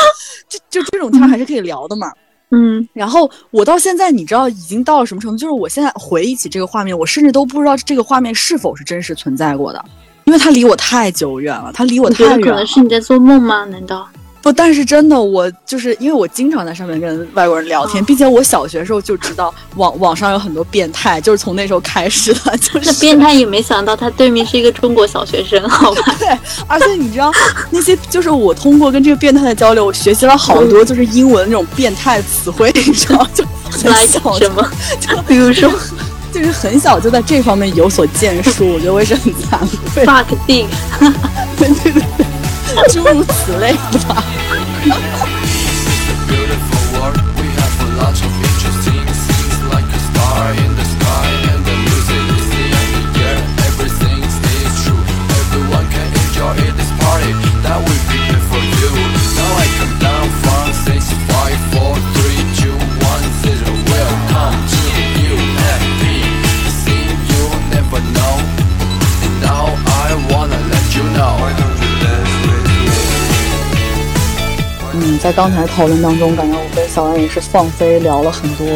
[SPEAKER 2] 就就这种天还是可以聊的嘛。
[SPEAKER 1] 嗯。
[SPEAKER 2] 然后我到现在，你知道已经到了什么程度？就是我现在回忆起这个画面，我甚至都不知道这个画面是否是真实存在过的，因为它离我太久远了，它离我太远。
[SPEAKER 1] 可能是你在做梦吗？难道？
[SPEAKER 2] 不，但是真的，我就是因为我经常在上面跟外国人聊天，并且我小学时候就知道网网上有很多变态，就是从那时候开始的。就是
[SPEAKER 1] 变态也没想到他对面是一个中国小学生，好吧？
[SPEAKER 2] 对，而且你知道那些就是我通过跟这个变态的交流，我学习了好多就是英文那种变态词汇，你知道就
[SPEAKER 1] 很小什么？就比如说，
[SPEAKER 2] 就是很小就在这方面有所建树，我觉得我也是很惭愧。
[SPEAKER 1] fuck thing，
[SPEAKER 2] 对 对对。诸如此类吧。在刚才讨论当中，感觉我跟小安也是放飞聊了很多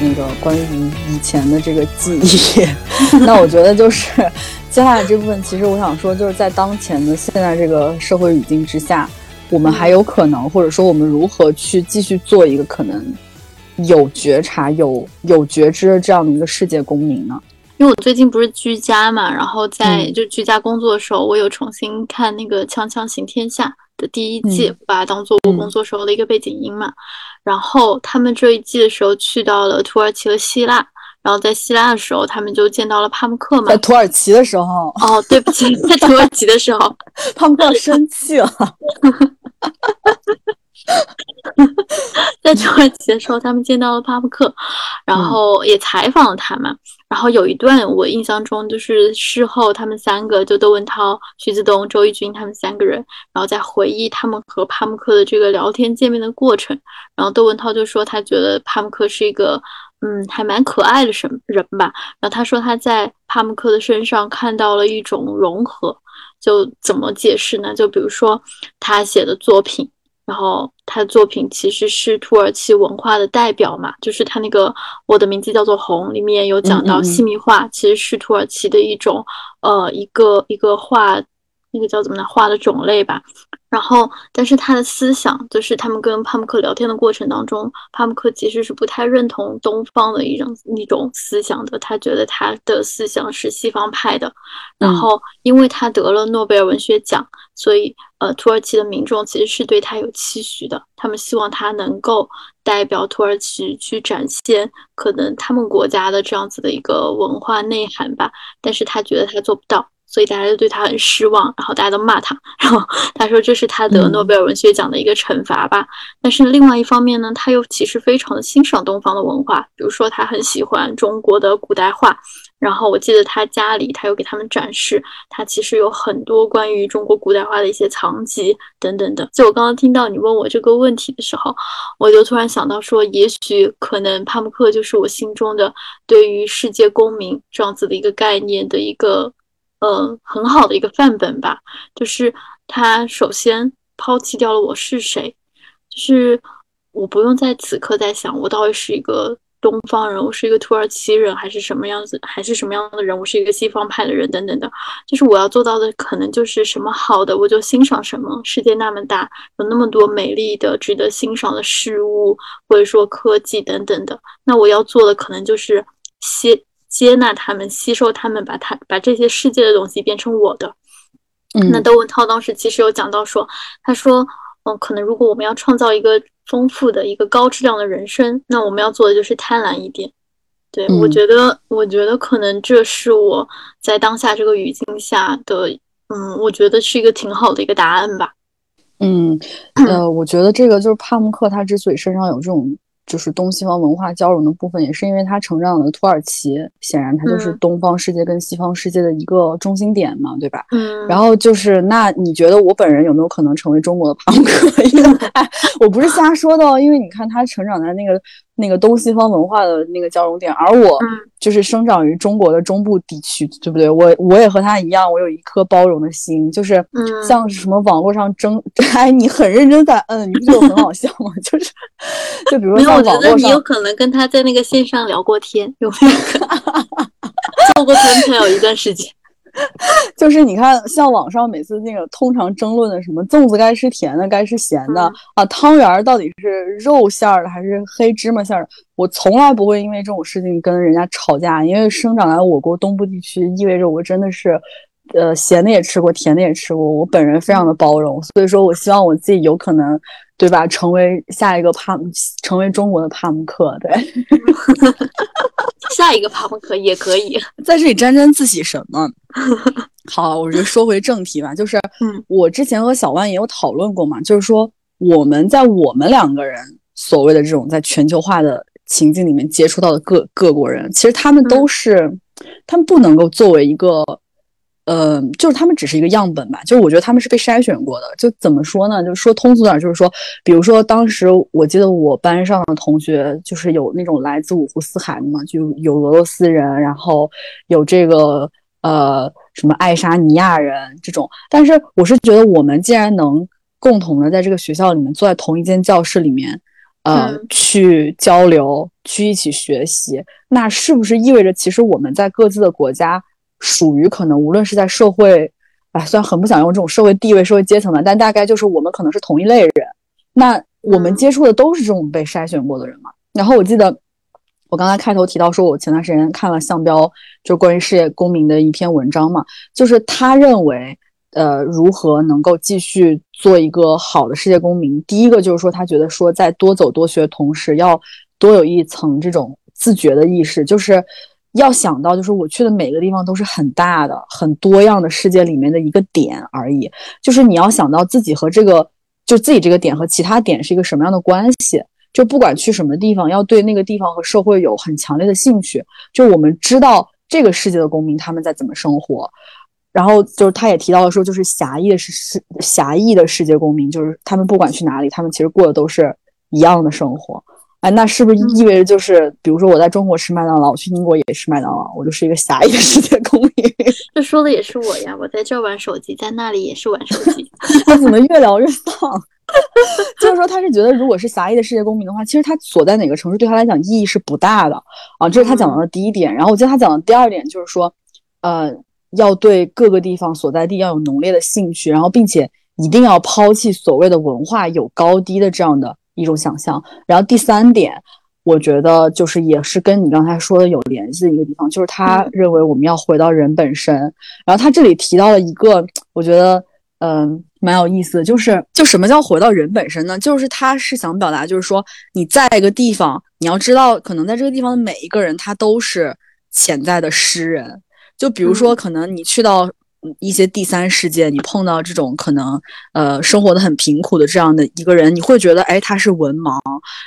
[SPEAKER 2] 那个关于以前的这个记忆。那我觉得就是接下来这部分，其实我想说，就是在当前的现在这个社会语境之下，我们还有可能，或者说我们如何去继续做一个可能有觉察、有 有觉知的这样的一个世界公民呢？
[SPEAKER 1] 因为我最近不是居家嘛，然后在就居家工作的时候，我有重新看那个《锵锵行天下》的第一季，把它当做我工作时候的一个背景音嘛。然后他们这一季的时候去到了土耳其和希腊，然后在希腊的时候，他们就见到了帕慕克嘛。
[SPEAKER 2] 在土耳其的时候，
[SPEAKER 1] 哦，对不起，在土耳其的时候，
[SPEAKER 2] 帕慕克生气了。
[SPEAKER 1] 在土耳其的时候，他们见到了帕慕克，然后也采访了他嘛。然后有一段我印象中，就是事后他们三个，就窦文涛、徐子东、周轶君他们三个人，然后在回忆他们和帕慕克的这个聊天见面的过程。然后窦文涛就说他觉得帕慕克是一个嗯还蛮可爱的什人吧。然后他说他在帕慕克的身上看到了一种融合，就怎么解释呢？就比如说他写的作品。然后他的作品其实是土耳其文化的代表嘛，就是他那个《我的名字叫做红》里面有讲到细密画，其实是土耳其的一种呃一个一个画，那个叫怎么呢？画的种类吧。然后，但是他的思想就是他们跟帕慕克聊天的过程当中，帕慕克其实是不太认同东方的一种一种思想的，他觉得他的思想是西方派的。然后，因为他得了诺贝尔文学奖，所以呃，土耳其的民众其实是对他有期许的，他们希望他能够代表土耳其去展现可能他们国家的这样子的一个文化内涵吧。但是他觉得他做不到。所以大家就对他很失望，然后大家都骂他，然后他说这是他得诺贝尔文学奖的一个惩罚吧。但是另外一方面呢，他又其实非常的欣赏东方的文化，比如说他很喜欢中国的古代画，然后我记得他家里他有给他们展示，他其实有很多关于中国古代画的一些藏集等等的。就我刚刚听到你问我这个问题的时候，我就突然想到说，也许可能帕慕克就是我心中的对于世界公民这样子的一个概念的一个。呃，很好的一个范本吧，就是他首先抛弃掉了我是谁，就是我不用在此刻在想我到底是一个东方人，我是一个土耳其人，还是什么样子，还是什么样的人，我是一个西方派的人等等的，就是我要做到的可能就是什么好的我就欣赏什么，世界那么大，有那么多美丽的值得欣赏的事物，或者说科技等等的，那我要做的可能就是先。接纳他们，吸收他们，把他把这些世界的东西变成我的。那窦文涛当时其实有讲到说，他说，嗯，可能如果我们要创造一个丰富的一个高质量的人生，那我们要做的就是贪婪一点。对我觉得，我觉得可能这是我在当下这个语境下的，嗯，我觉得是一个挺好的一个答案吧。
[SPEAKER 2] 嗯，呃，我觉得这个就是帕慕克他之所以身上有这种。就是东西方文化交融的部分，也是因为他成长的土耳其，显然它就是东方世界跟西方世界的一个中心点嘛，对吧？
[SPEAKER 1] 嗯。
[SPEAKER 2] 然后就是，那你觉得我本人有没有可能成为中国的庞克？因为我不是瞎说的哦，因为你看他成长在那个。那个东西方文化的那个交融点，而我就是生长于中国的中部地区，对不对？我我也和他一样，我有一颗包容的心，就是像什么网络上争，哎，你很认真在摁，你不觉得很好笑吗？就是，就比如说，
[SPEAKER 1] 我觉得你有可能跟他在那个线上聊过天，有没有？做过男朋友一段时间。
[SPEAKER 2] 就是你看，像网上每次那个通常争论的什么粽子该吃甜的，该吃咸的啊，汤圆到底是肉馅儿的还是黑芝麻馅儿？我从来不会因为这种事情跟人家吵架，因为生长在我国东部地区，意味着我真的是，呃，咸的也吃过，甜的也吃过，我本人非常的包容，所以说我希望我自己有可能，对吧？成为下一个帕，成为中国的帕姆克，对。
[SPEAKER 1] 下一个帕慕克也可以
[SPEAKER 2] 在这里沾沾自喜什么？好，我就说回正题吧，就是，嗯，我之前和小万也有讨论过嘛，就是说我们在我们两个人所谓的这种在全球化的情境里面接触到的各各国人，其实他们都是，他们不能够作为一个。呃，就是他们只是一个样本吧，就是我觉得他们是被筛选过的。就怎么说呢？就是说通俗点，就是说，比如说当时我记得我班上的同学，就是有那种来自五湖四海的嘛，就有俄罗斯人，然后有这个呃什么爱沙尼亚人这种。但是我是觉得，我们既然能共同的在这个学校里面坐在同一间教室里面，呃，去交流，去一起学习，那是不是意味着其实我们在各自的国家属于可能无论是在社会，哎，虽然很不想用这种社会地位、社会阶层的，但大概就是我们可能是同一类人。那我们接触的都是这种被筛选过的人嘛？然后我记得我刚才开头提到说，我前段时间看了向标就关于世界公民的一篇文章嘛，就是他认为，呃，如何能够继续做一个好的世界公民？第一个就是说，他觉得说，在多走多学的同时，要多有一层这种自觉的意识，就是要想到，就是我去的每个地方都是很大的、很多样的世界里面的一个点而已，就是你要想到自己和这个。就自己这个点和其他点是一个什么样的关系？就不管去什么地方，要对那个地方和社会有很强烈的兴趣。就我们知道这个世界的公民他们在怎么生活，然后就是他也提到了说，就是狭义的是是狭义的世界公民，就是他们不管去哪里，他们其实过的都是一样的生活。哎，那是不是意味着就是，比如说我在中国吃麦当劳，我去英国也吃麦当劳，我就是一个狭义的世界公民？
[SPEAKER 1] 这说的也是我呀，我在这玩手机，在那里也是玩手机。
[SPEAKER 2] 他怎么越聊越丧？就是说，他是觉得，如果是狭义的世界公民的话，其实他所在哪个城市对他来讲意义是不大的啊。这是他讲到的第一点。然后我记得他讲的第二点就是说，呃，要对各个地方所在地要有浓烈的兴趣，然后并且一定要抛弃所谓的文化有高低的这样的。一种想象，然后第三点，我觉得就是也是跟你刚才说的有联系的一个地方，就是他认为我们要回到人本身。然后他这里提到了一个，我觉得嗯蛮有意思的，就是就什么叫回到人本身呢？就是他是想表达，就是说你在一个地方，你要知道，可能在这个地方的每一个人，他都是潜在的诗人。就比如说，可能你去到。一些第三世界，你碰到这种可能，呃，生活的很贫苦的这样的一个人，你会觉得，哎，他是文盲，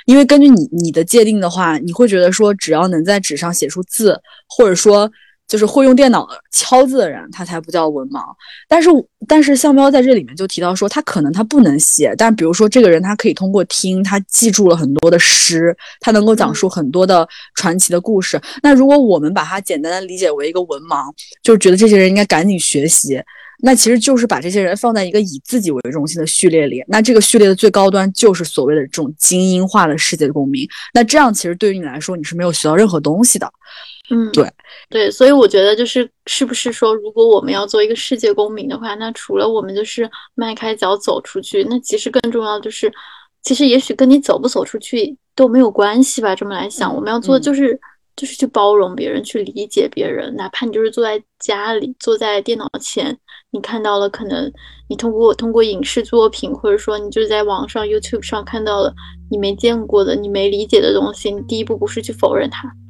[SPEAKER 2] 因为根据你你的界定的话，你会觉得说，只要能在纸上写出字，或者说。就是会用电脑敲字的人，他才不叫文盲。但是，但是向彪在这里面就提到说，他可能他不能写，但比如说这个人，他可以通过听，他记住了很多的诗，他能够讲述很多的传奇的故事。那如果我们把他简单的理解为一个文盲，就是觉得这些人应该赶紧学习，那其实就是把这些人放在一个以自己为中心的序列里。那这个序列的最高端就是所谓的这种精英化的世界公民。那这样其实对于你来说，你是没有学到任何东西的。
[SPEAKER 1] 嗯，
[SPEAKER 2] 对
[SPEAKER 1] 对，所以我觉得就是是不是说，如果我们要做一个世界公民的话，那除了我们就是迈开脚走出去，那其实更重要就是，其实也许跟你走不走出去都没有关系吧。这么来想，我们要做的就是就是去包容别人，去理解别人，哪怕你就是坐在家里，坐在电脑前，你看到了可能你通过通过影视作品，或者说你就是在网上 YouTube 上看到了你没见过的、你没理解的东西，你第一步不是去否认它。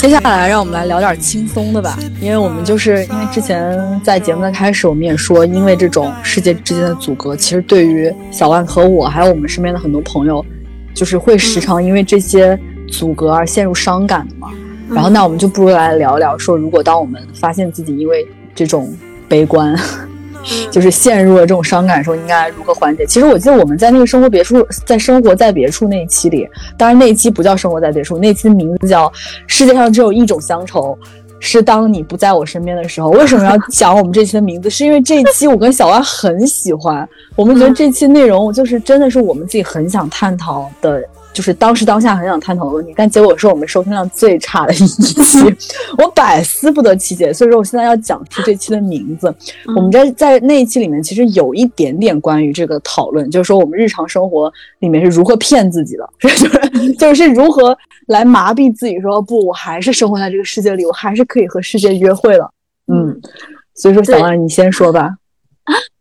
[SPEAKER 2] 接下来，让我们来聊点轻松的吧，因为我们就是因为之前在节目的开始，我们也说，因为这种世界之间的阻隔，其实对于小万和我，还有我们身边的很多朋友，就是会时常因为这些阻隔而陷入伤感的嘛。然后，那我们就不如来聊聊，说如果当我们发现自己因为这种。悲观，就是陷入了这种伤感的时候，应该如何缓解？其实我记得我们在那个生活别处，在生活在别处那一期里，当然那一期不叫生活在别处，那期的名字叫世界上只有一种乡愁，是当你不在我身边的时候。为什么要讲我们这期的名字？是因为这一期我跟小万很喜欢，我们觉得这期内容就是真的是我们自己很想探讨的。就是当时当下很想探讨的问题，但结果是我们收听量最差的一期，我百思不得其解。所以说，我现在要讲出这期的名字。我们在在那一期里面，其实有一点点关于这个讨论，就是说我们日常生活里面是如何骗自己的，就是就是如何来麻痹自己，说不，我还是生活在这个世界里，我还是可以和世界约会了。嗯，所以说小万，你先说吧。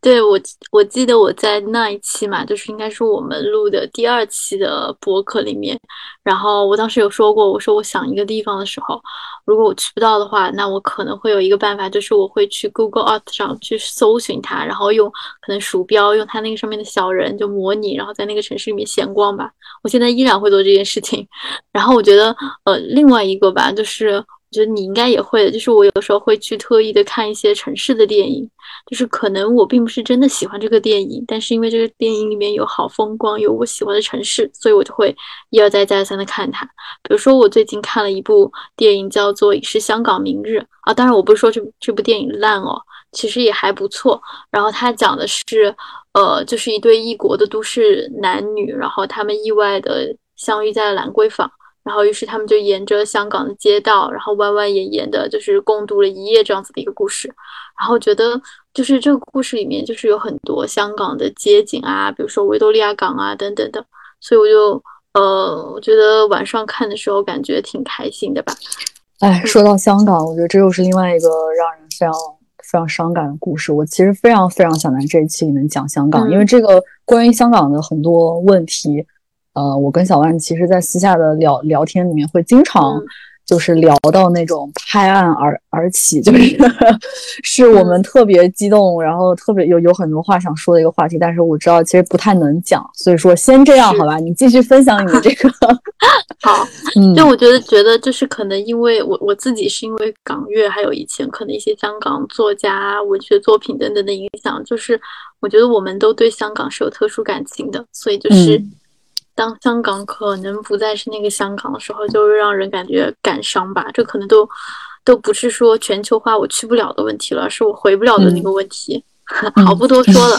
[SPEAKER 1] 对我，我记得我在那一期嘛，就是应该是我们录的第二期的博客里面，然后我当时有说过，我说我想一个地方的时候，如果我去不到的话，那我可能会有一个办法，就是我会去 Google Art 上去搜寻它，然后用可能鼠标用它那个上面的小人就模拟，然后在那个城市里面闲逛吧。我现在依然会做这件事情。然后我觉得，呃，另外一个吧，就是。觉得你应该也会的，就是我有时候会去特意的看一些城市的电影，就是可能我并不是真的喜欢这个电影，但是因为这个电影里面有好风光，有我喜欢的城市，所以我就会一而再再而三的看它。比如说我最近看了一部电影，叫做《是香港明日》啊，当然我不是说这这部电影烂哦，其实也还不错。然后它讲的是，呃，就是一对异国的都市男女，然后他们意外的相遇在了兰桂坊。然后，于是他们就沿着香港的街道，然后弯弯延延的，就是共度了一夜这样子的一个故事。然后觉得，就是这个故事里面，就是有很多香港的街景啊，比如说维多利亚港啊等等的。所以我就，呃，我觉得晚上看的时候感觉挺开心的吧。
[SPEAKER 2] 哎，说到香港，我觉得这又是另外一个让人非常非常伤感的故事。我其实非常非常想在这一期里面讲香港，因为这个关于香港的很多问题。呃，我跟小万其实，在私下的聊聊天里面，会经常就是聊到那种拍案而而起，就是 是我们特别激动，然后特别有有很多话想说的一个话题。但是我知道其实不太能讲，所以说先这样好吧，你继续分享你的这个。
[SPEAKER 1] 好，嗯，就我觉得觉得就是可能因为我我自己是因为港乐，还有以前可能一些香港作家文学作品等等的影响，就是我觉得我们都对香港是有特殊感情的，所以就是。当香港可能不再是那个香港的时候，就会让人感觉感伤吧。这可能都都不是说全球化我去不了的问题了，是我回不了的那个问题。好，不多说了。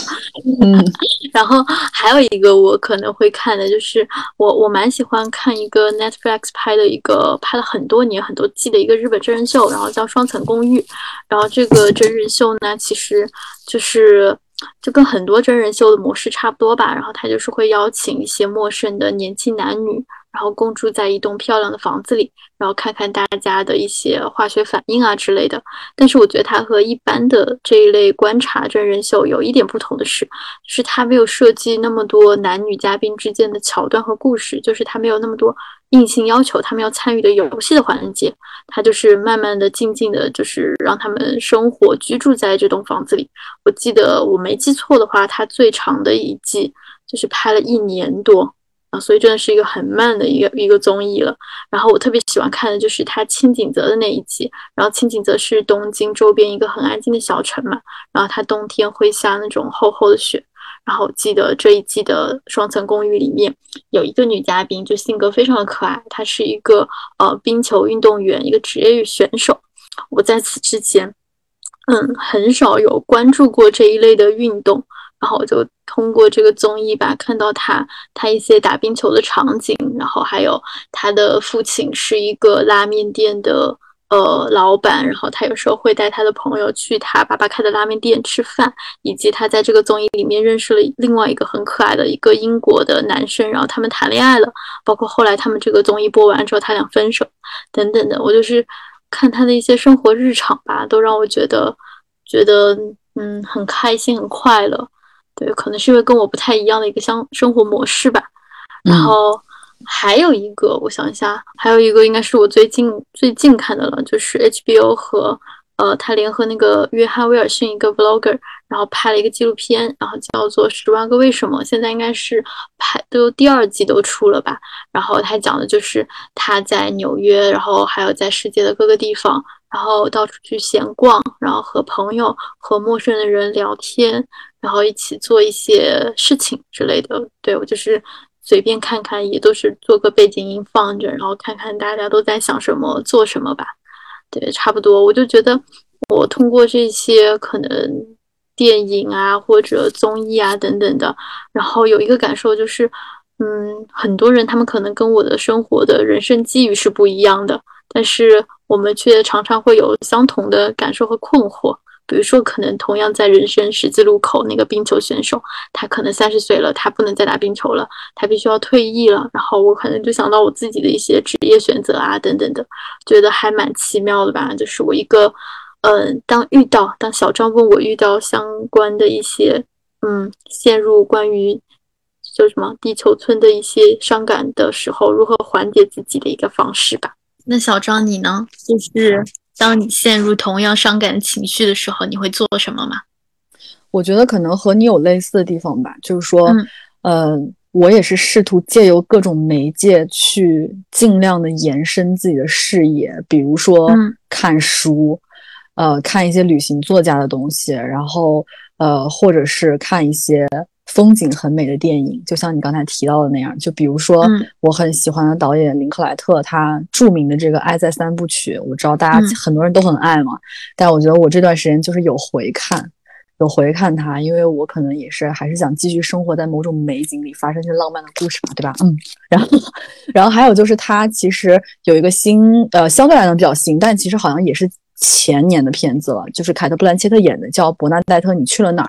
[SPEAKER 1] 然后还有一个我可能会看的，就是我我蛮喜欢看一个 Netflix 拍的一个拍了很多年很多季的一个日本真人秀，然后叫《双层公寓》。然后这个真人秀呢，其实就是。就跟很多真人秀的模式差不多吧，然后他就是会邀请一些陌生的年轻男女，然后共住在一栋漂亮的房子里，然后看看大家的一些化学反应啊之类的。但是我觉得他和一般的这一类观察真人秀有一点不同的是，是他没有设计那么多男女嘉宾之间的桥段和故事，就是他没有那么多。硬性要求他们要参与的游戏的环节，他就是慢慢的、静静的，就是让他们生活居住在这栋房子里。我记得我没记错的话，他最长的一季就是拍了一年多啊，所以真的是一个很慢的一个一个综艺了。然后我特别喜欢看的就是他青井泽的那一集，然后青井泽是东京周边一个很安静的小城嘛，然后他冬天会下那种厚厚的雪。然后记得这一季的双层公寓里面有一个女嘉宾，就性格非常的可爱。她是一个呃冰球运动员，一个职业选手。我在此之前，嗯，很少有关注过这一类的运动。然后我就通过这个综艺吧，看到她她一些打冰球的场景，然后还有她的父亲是一个拉面店的。呃，老板，然后他有时候会带他的朋友去他爸爸开的拉面店吃饭，以及他在这个综艺里面认识了另外一个很可爱的一个英国的男生，然后他们谈恋爱了，包括后来他们这个综艺播完之后他俩分手等等的，我就是看他的一些生活日常吧，都让我觉得觉得嗯很开心很快乐，对，可能是因为跟我不太一样的一个相生活模式吧，然后。还有一个，我想一下，还有一个应该是我最近最近看的了，就是 HBO 和呃，他联合那个约翰威尔逊一个 vlogger，然后拍了一个纪录片，然后叫做《十万个为什么》，现在应该是拍都第二季都出了吧。然后他讲的就是他在纽约，然后还有在世界的各个地方，然后到处去闲逛，然后和朋友和陌生的人聊天，然后一起做一些事情之类的。对我就是。随便看看也都是做个背景音放着，然后看看大家都在想什么、做什么吧。对，差不多。我就觉得，我通过这些可能电影啊或者综艺啊等等的，然后有一个感受就是，嗯，很多人他们可能跟我的生活的人生机遇是不一样的，但是我们却常常会有相同的感受和困惑。比如说，可能同样在人生十字路口，那个冰球选手，他可能三十岁了，他不能再打冰球了，他必须要退役了。然后我可能就想到我自己的一些职业选择啊，等等的，觉得还蛮奇妙的吧。就是我一个，嗯，当遇到当小张问我遇到相关的一些，嗯，陷入关于就什么地球村的一些伤感的时候，如何缓解自己的一个方式吧。那小张你呢？就是当你陷入同样伤感情绪的时候，你会做什么吗？
[SPEAKER 2] 我觉得可能和你有类似的地方吧，就是说，嗯。我也是试图借由各种媒介去尽量的延伸自己的视野，比如说看书，呃，看一些旅行作家的东西，然后呃，或者是看一些风景很美的电影，就像你刚才提到的那样。就比如说我很喜欢的导演林克莱特，他著名的这个《爱在三部曲》，我知道大家很多人都很爱嘛，但我觉得我这段时间就是有回看。有回看他，因为我可能也是还是想继续生活在某种美景里，发生一些浪漫的故事嘛，对吧？嗯，然后，然后还有就是他其实有一个新，呃，相对来讲比较新，但其实好像也是前年的片子了，就是凯特·布兰切特演的，叫《伯纳戴特，你去了哪儿》。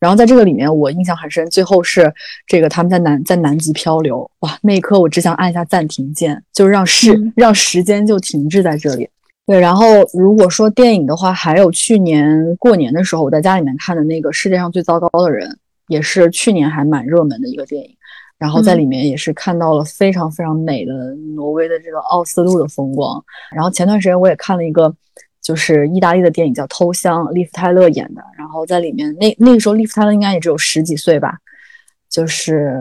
[SPEAKER 2] 然后在这个里面，我印象很深，最后是这个他们在南在南极漂流，哇，那一刻我只想按下暂停键，就是让时让时间就停滞在这里。对，然后如果说电影的话，还有去年过年的时候我在家里面看的那个《世界上最糟糕的人》，也是去年还蛮热门的一个电影。然后在里面也是看到了非常非常美的挪威的这个奥斯陆的风光。然后前段时间我也看了一个，就是意大利的电影叫《偷香》，利夫泰勒演的。然后在里面那那个时候利夫泰勒应该也只有十几岁吧，就是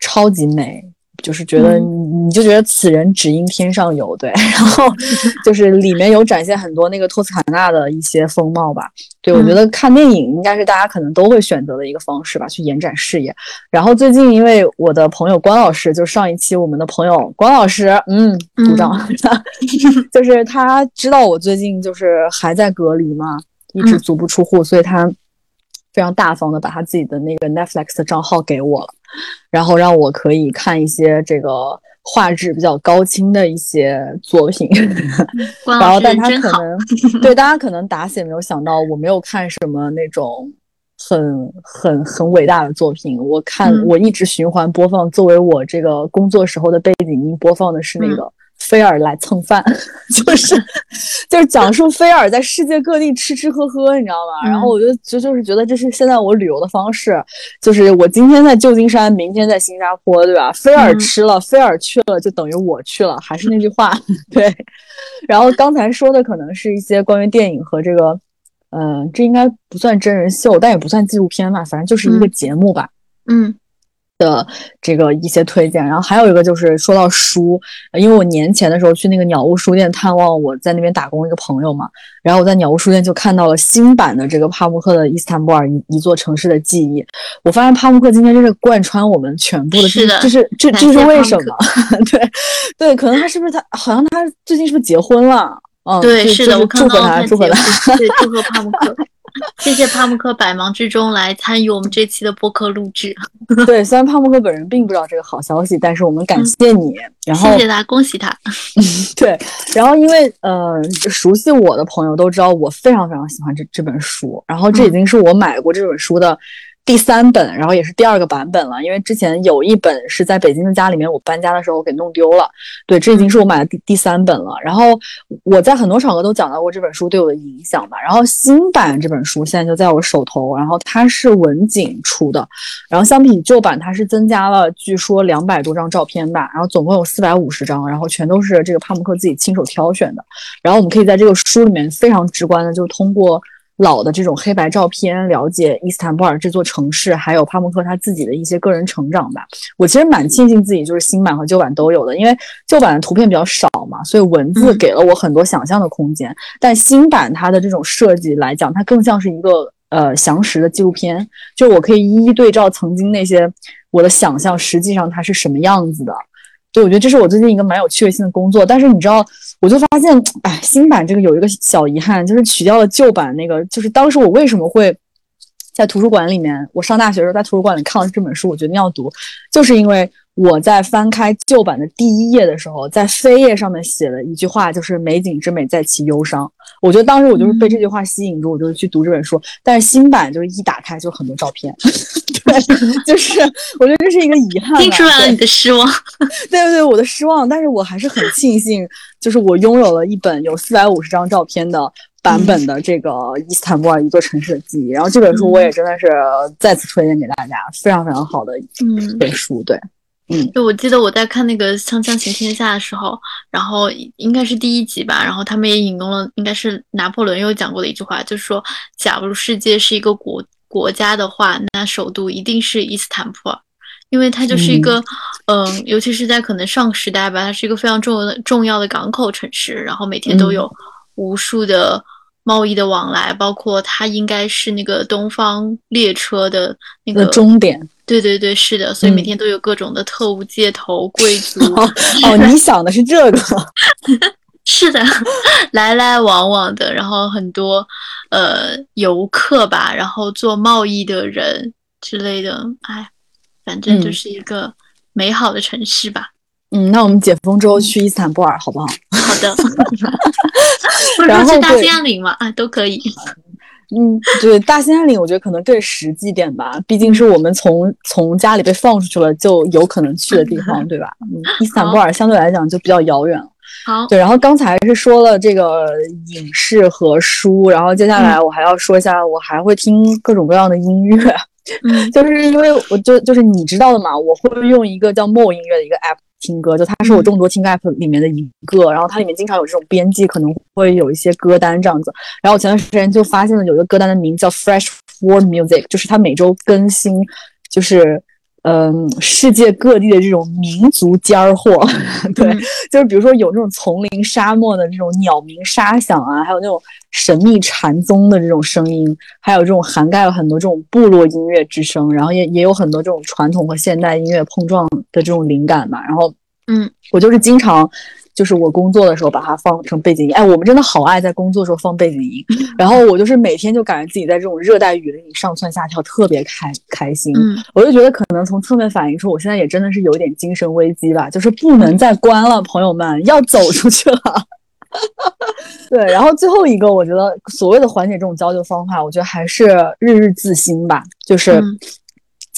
[SPEAKER 2] 超级美。就是觉得你，你就觉得此人只应天上有，对。然后 就是里面有展现很多那个托斯卡纳的一些风貌吧。对我觉得看电影应该是大家可能都会选择的一个方式吧，去延展视野。然后最近因为我的朋友关老师，就上一期我们的朋友关老师，嗯，鼓掌，就是他知道我最近就是还在隔离嘛，一直足不出户，所以他非常大方的把他自己的那个 Netflix 的账号给我了。然后让我可以看一些这个画质比较高清的一些作品，然后但他可能对大家可能打死也没有想到，我没有看什么那种很很很伟大的作品。我看我一直循环播放，作为我这个工作时候的背景音播放的是那个。菲尔来蹭饭，就是就是讲述菲尔在世界各地吃吃喝喝，你知道吗？然后我就就就是觉得这是现在我旅游的方式，就是我今天在旧金山，明天在新加坡，对吧？菲尔吃了，菲尔去了，就等于我去了，还是那句话，对。然后刚才说的可能是一些关于电影和这个，嗯，这应该不算真人秀，但也不算纪录片吧，反正就是一个节目吧，
[SPEAKER 1] 嗯。
[SPEAKER 2] 的这个一些推荐，然后还有一个就是说到书，因为我年前的时候去那个鸟屋书店探望我在那边打工一个朋友嘛，然后我在鸟屋书店就看到了新版的这个帕慕克的《伊斯坦布尔一一座城市的记忆》，我发现帕慕克今天真是贯穿我们全部的，
[SPEAKER 1] 是的，
[SPEAKER 2] 就是这这是为什么？对对，可能他是不是他好像他最近是不是结婚了？嗯，
[SPEAKER 1] 对，是的，我
[SPEAKER 2] 祝贺他，祝贺他，
[SPEAKER 1] 对，祝贺帕慕克。谢谢帕慕克百忙之中来参与我们这期的播客录制。
[SPEAKER 2] 对，虽然帕慕克本人并不知道这个好消息，但是我们感谢你。然后
[SPEAKER 1] 谢谢他，恭喜他。
[SPEAKER 2] 对，然后因为呃，熟悉我的朋友都知道我非常非常喜欢这这本书，然后这已经是我买过这本书的。第三本，然后也是第二个版本了，因为之前有一本是在北京的家里面，我搬家的时候给弄丢了。对，这已经是我买的第第三本了。然后我在很多场合都讲到过这本书对我的影响吧。然后新版这本书现在就在我手头，然后它是文景出的，然后相比旧版它是增加了据说两百多张照片吧，然后总共有四百五十张，然后全都是这个帕慕克自己亲手挑选的。然后我们可以在这个书里面非常直观的就通过。老的这种黑白照片，了解伊斯坦布尔这座城市，还有帕慕克他自己的一些个人成长吧。我其实蛮庆幸自己就是新版和旧版都有的，因为旧版的图片比较少嘛，所以文字给了我很多想象的空间。但新版它的这种设计来讲，它更像是一个呃详实的纪录片，就我可以一一对照曾经那些我的想象，实际上它是什么样子的。对，我觉得这是我最近一个蛮有趣味性的工作。但是你知道。我就发现，哎，新版这个有一个小遗憾，就是取掉了旧版那个。就是当时我为什么会在图书馆里面，我上大学的时候在图书馆里看了这本书，我决定要读，就是因为我在翻开旧版的第一页的时候，在扉页上面写了一句话，就是“美景之美在其忧伤”。我觉得当时我就是被这句话吸引住，我就去读这本书。但是新版就是一打开就很多照片。对就是我觉得这是一个遗憾，
[SPEAKER 1] 听出来了你的失望。
[SPEAKER 2] 对对对，我的失望。但是我还是很庆幸，就是我拥有了一本有四百五十张照片的版本的这个伊斯坦布尔一座城市的记忆。然后这本书我也真的是再次推荐给大家，非常非常好的一本书。对，嗯，
[SPEAKER 1] 就我记得我在看那个《锵锵行天下》的时候，然后应该是第一集吧，然后他们也引用了，应该是拿破仑有讲过的一句话，就是说，假如世界是一个国国家的话，那首都一定是伊斯坦布尔。因为它就是一个，嗯，尤其是在可能上个时代吧，它是一个非常重要的重要的港口城市，然后每天都有无数的贸易的往来，包括它应该是那个东方列车的那个
[SPEAKER 2] 终点。
[SPEAKER 1] 对对对，是的，所以每天都有各种的特务街头、贵族。
[SPEAKER 2] 哦，你想的是这个？
[SPEAKER 1] 是的，来来往往的，然后很多呃游客吧，然后做贸易的人之类的，哎。反正就是一个美好的城市吧。
[SPEAKER 2] 嗯，那我们解封之后去伊斯坦布尔好不好？
[SPEAKER 1] 好的。然后去大兴安岭嘛，啊，都可以。
[SPEAKER 2] 嗯，对，大兴安岭我觉得可能更实际点吧，毕竟是我们从从家里被放出去了，就有可能去的地方，对吧？嗯，伊斯坦布尔相对来讲就比较遥远了。
[SPEAKER 1] 好。
[SPEAKER 2] 对，然后刚才是说了这个影视和书，然后接下来我还要说一下，我还会听各种各样的音乐。
[SPEAKER 1] 嗯，
[SPEAKER 2] 就是因为我就就是你知道的嘛，我会用一个叫 Mo 音乐的一个 app 听歌，就它是我众多听歌 app 里面的一个，然后它里面经常有这种编辑，可能会有一些歌单这样子。然后我前段时间就发现了有一个歌单的名字叫 Fresh World Music，就是它每周更新，就是。嗯，世界各地的这种民族尖儿货，对，就是比如说有这种丛林沙漠的这种鸟鸣沙响啊，还有那种神秘禅宗的这种声音，还有这种涵盖了很多这种部落音乐之声，然后也也有很多这种传统和现代音乐碰撞的这种灵感吧。然后，
[SPEAKER 1] 嗯，
[SPEAKER 2] 我就是经常。就是我工作的时候把它放成背景音，哎，我们真的好爱在工作时候放背景音。然后我就是每天就感觉自己在这种热带雨林里上蹿下跳，特别开开心。我就觉得可能从侧面反映出我现在也真的是有点精神危机吧，就是不能再关了，朋友们要走出去了。对，然后最后一个，我觉得所谓的缓解这种焦虑方法，我觉得还是日日自新吧，就是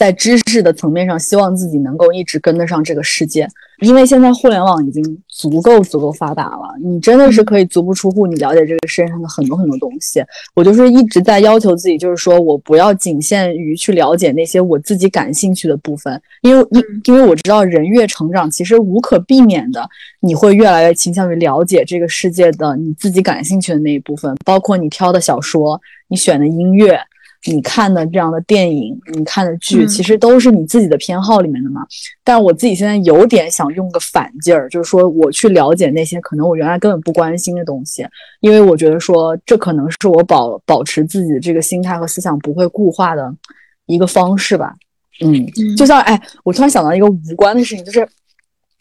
[SPEAKER 2] 在知识的层面上，希望自己能够一直跟得上这个世界。因为现在互联网已经足够足够发达了，你真的是可以足不出户，你了解这个世界上的很多很多东西。我就是一直在要求自己，就是说我不要仅限于去了解那些我自己感兴趣的部分，因为因因为我知道人越成长，其实无可避免的，你会越来越倾向于了解这个世界的你自己感兴趣的那一部分，包括你挑的小说，你选的音乐。你看的这样的电影，你看的剧，其实都是你自己的偏好里面的嘛。但是我自己现在有点想用个反劲儿，就是说我去了解那些可能我原来根本不关心的东西，因为我觉得说这可能是我保保持自己的这个心态和思想不会固化的一个方式吧。嗯，就像哎，我突然想到一个无关的事情，就是。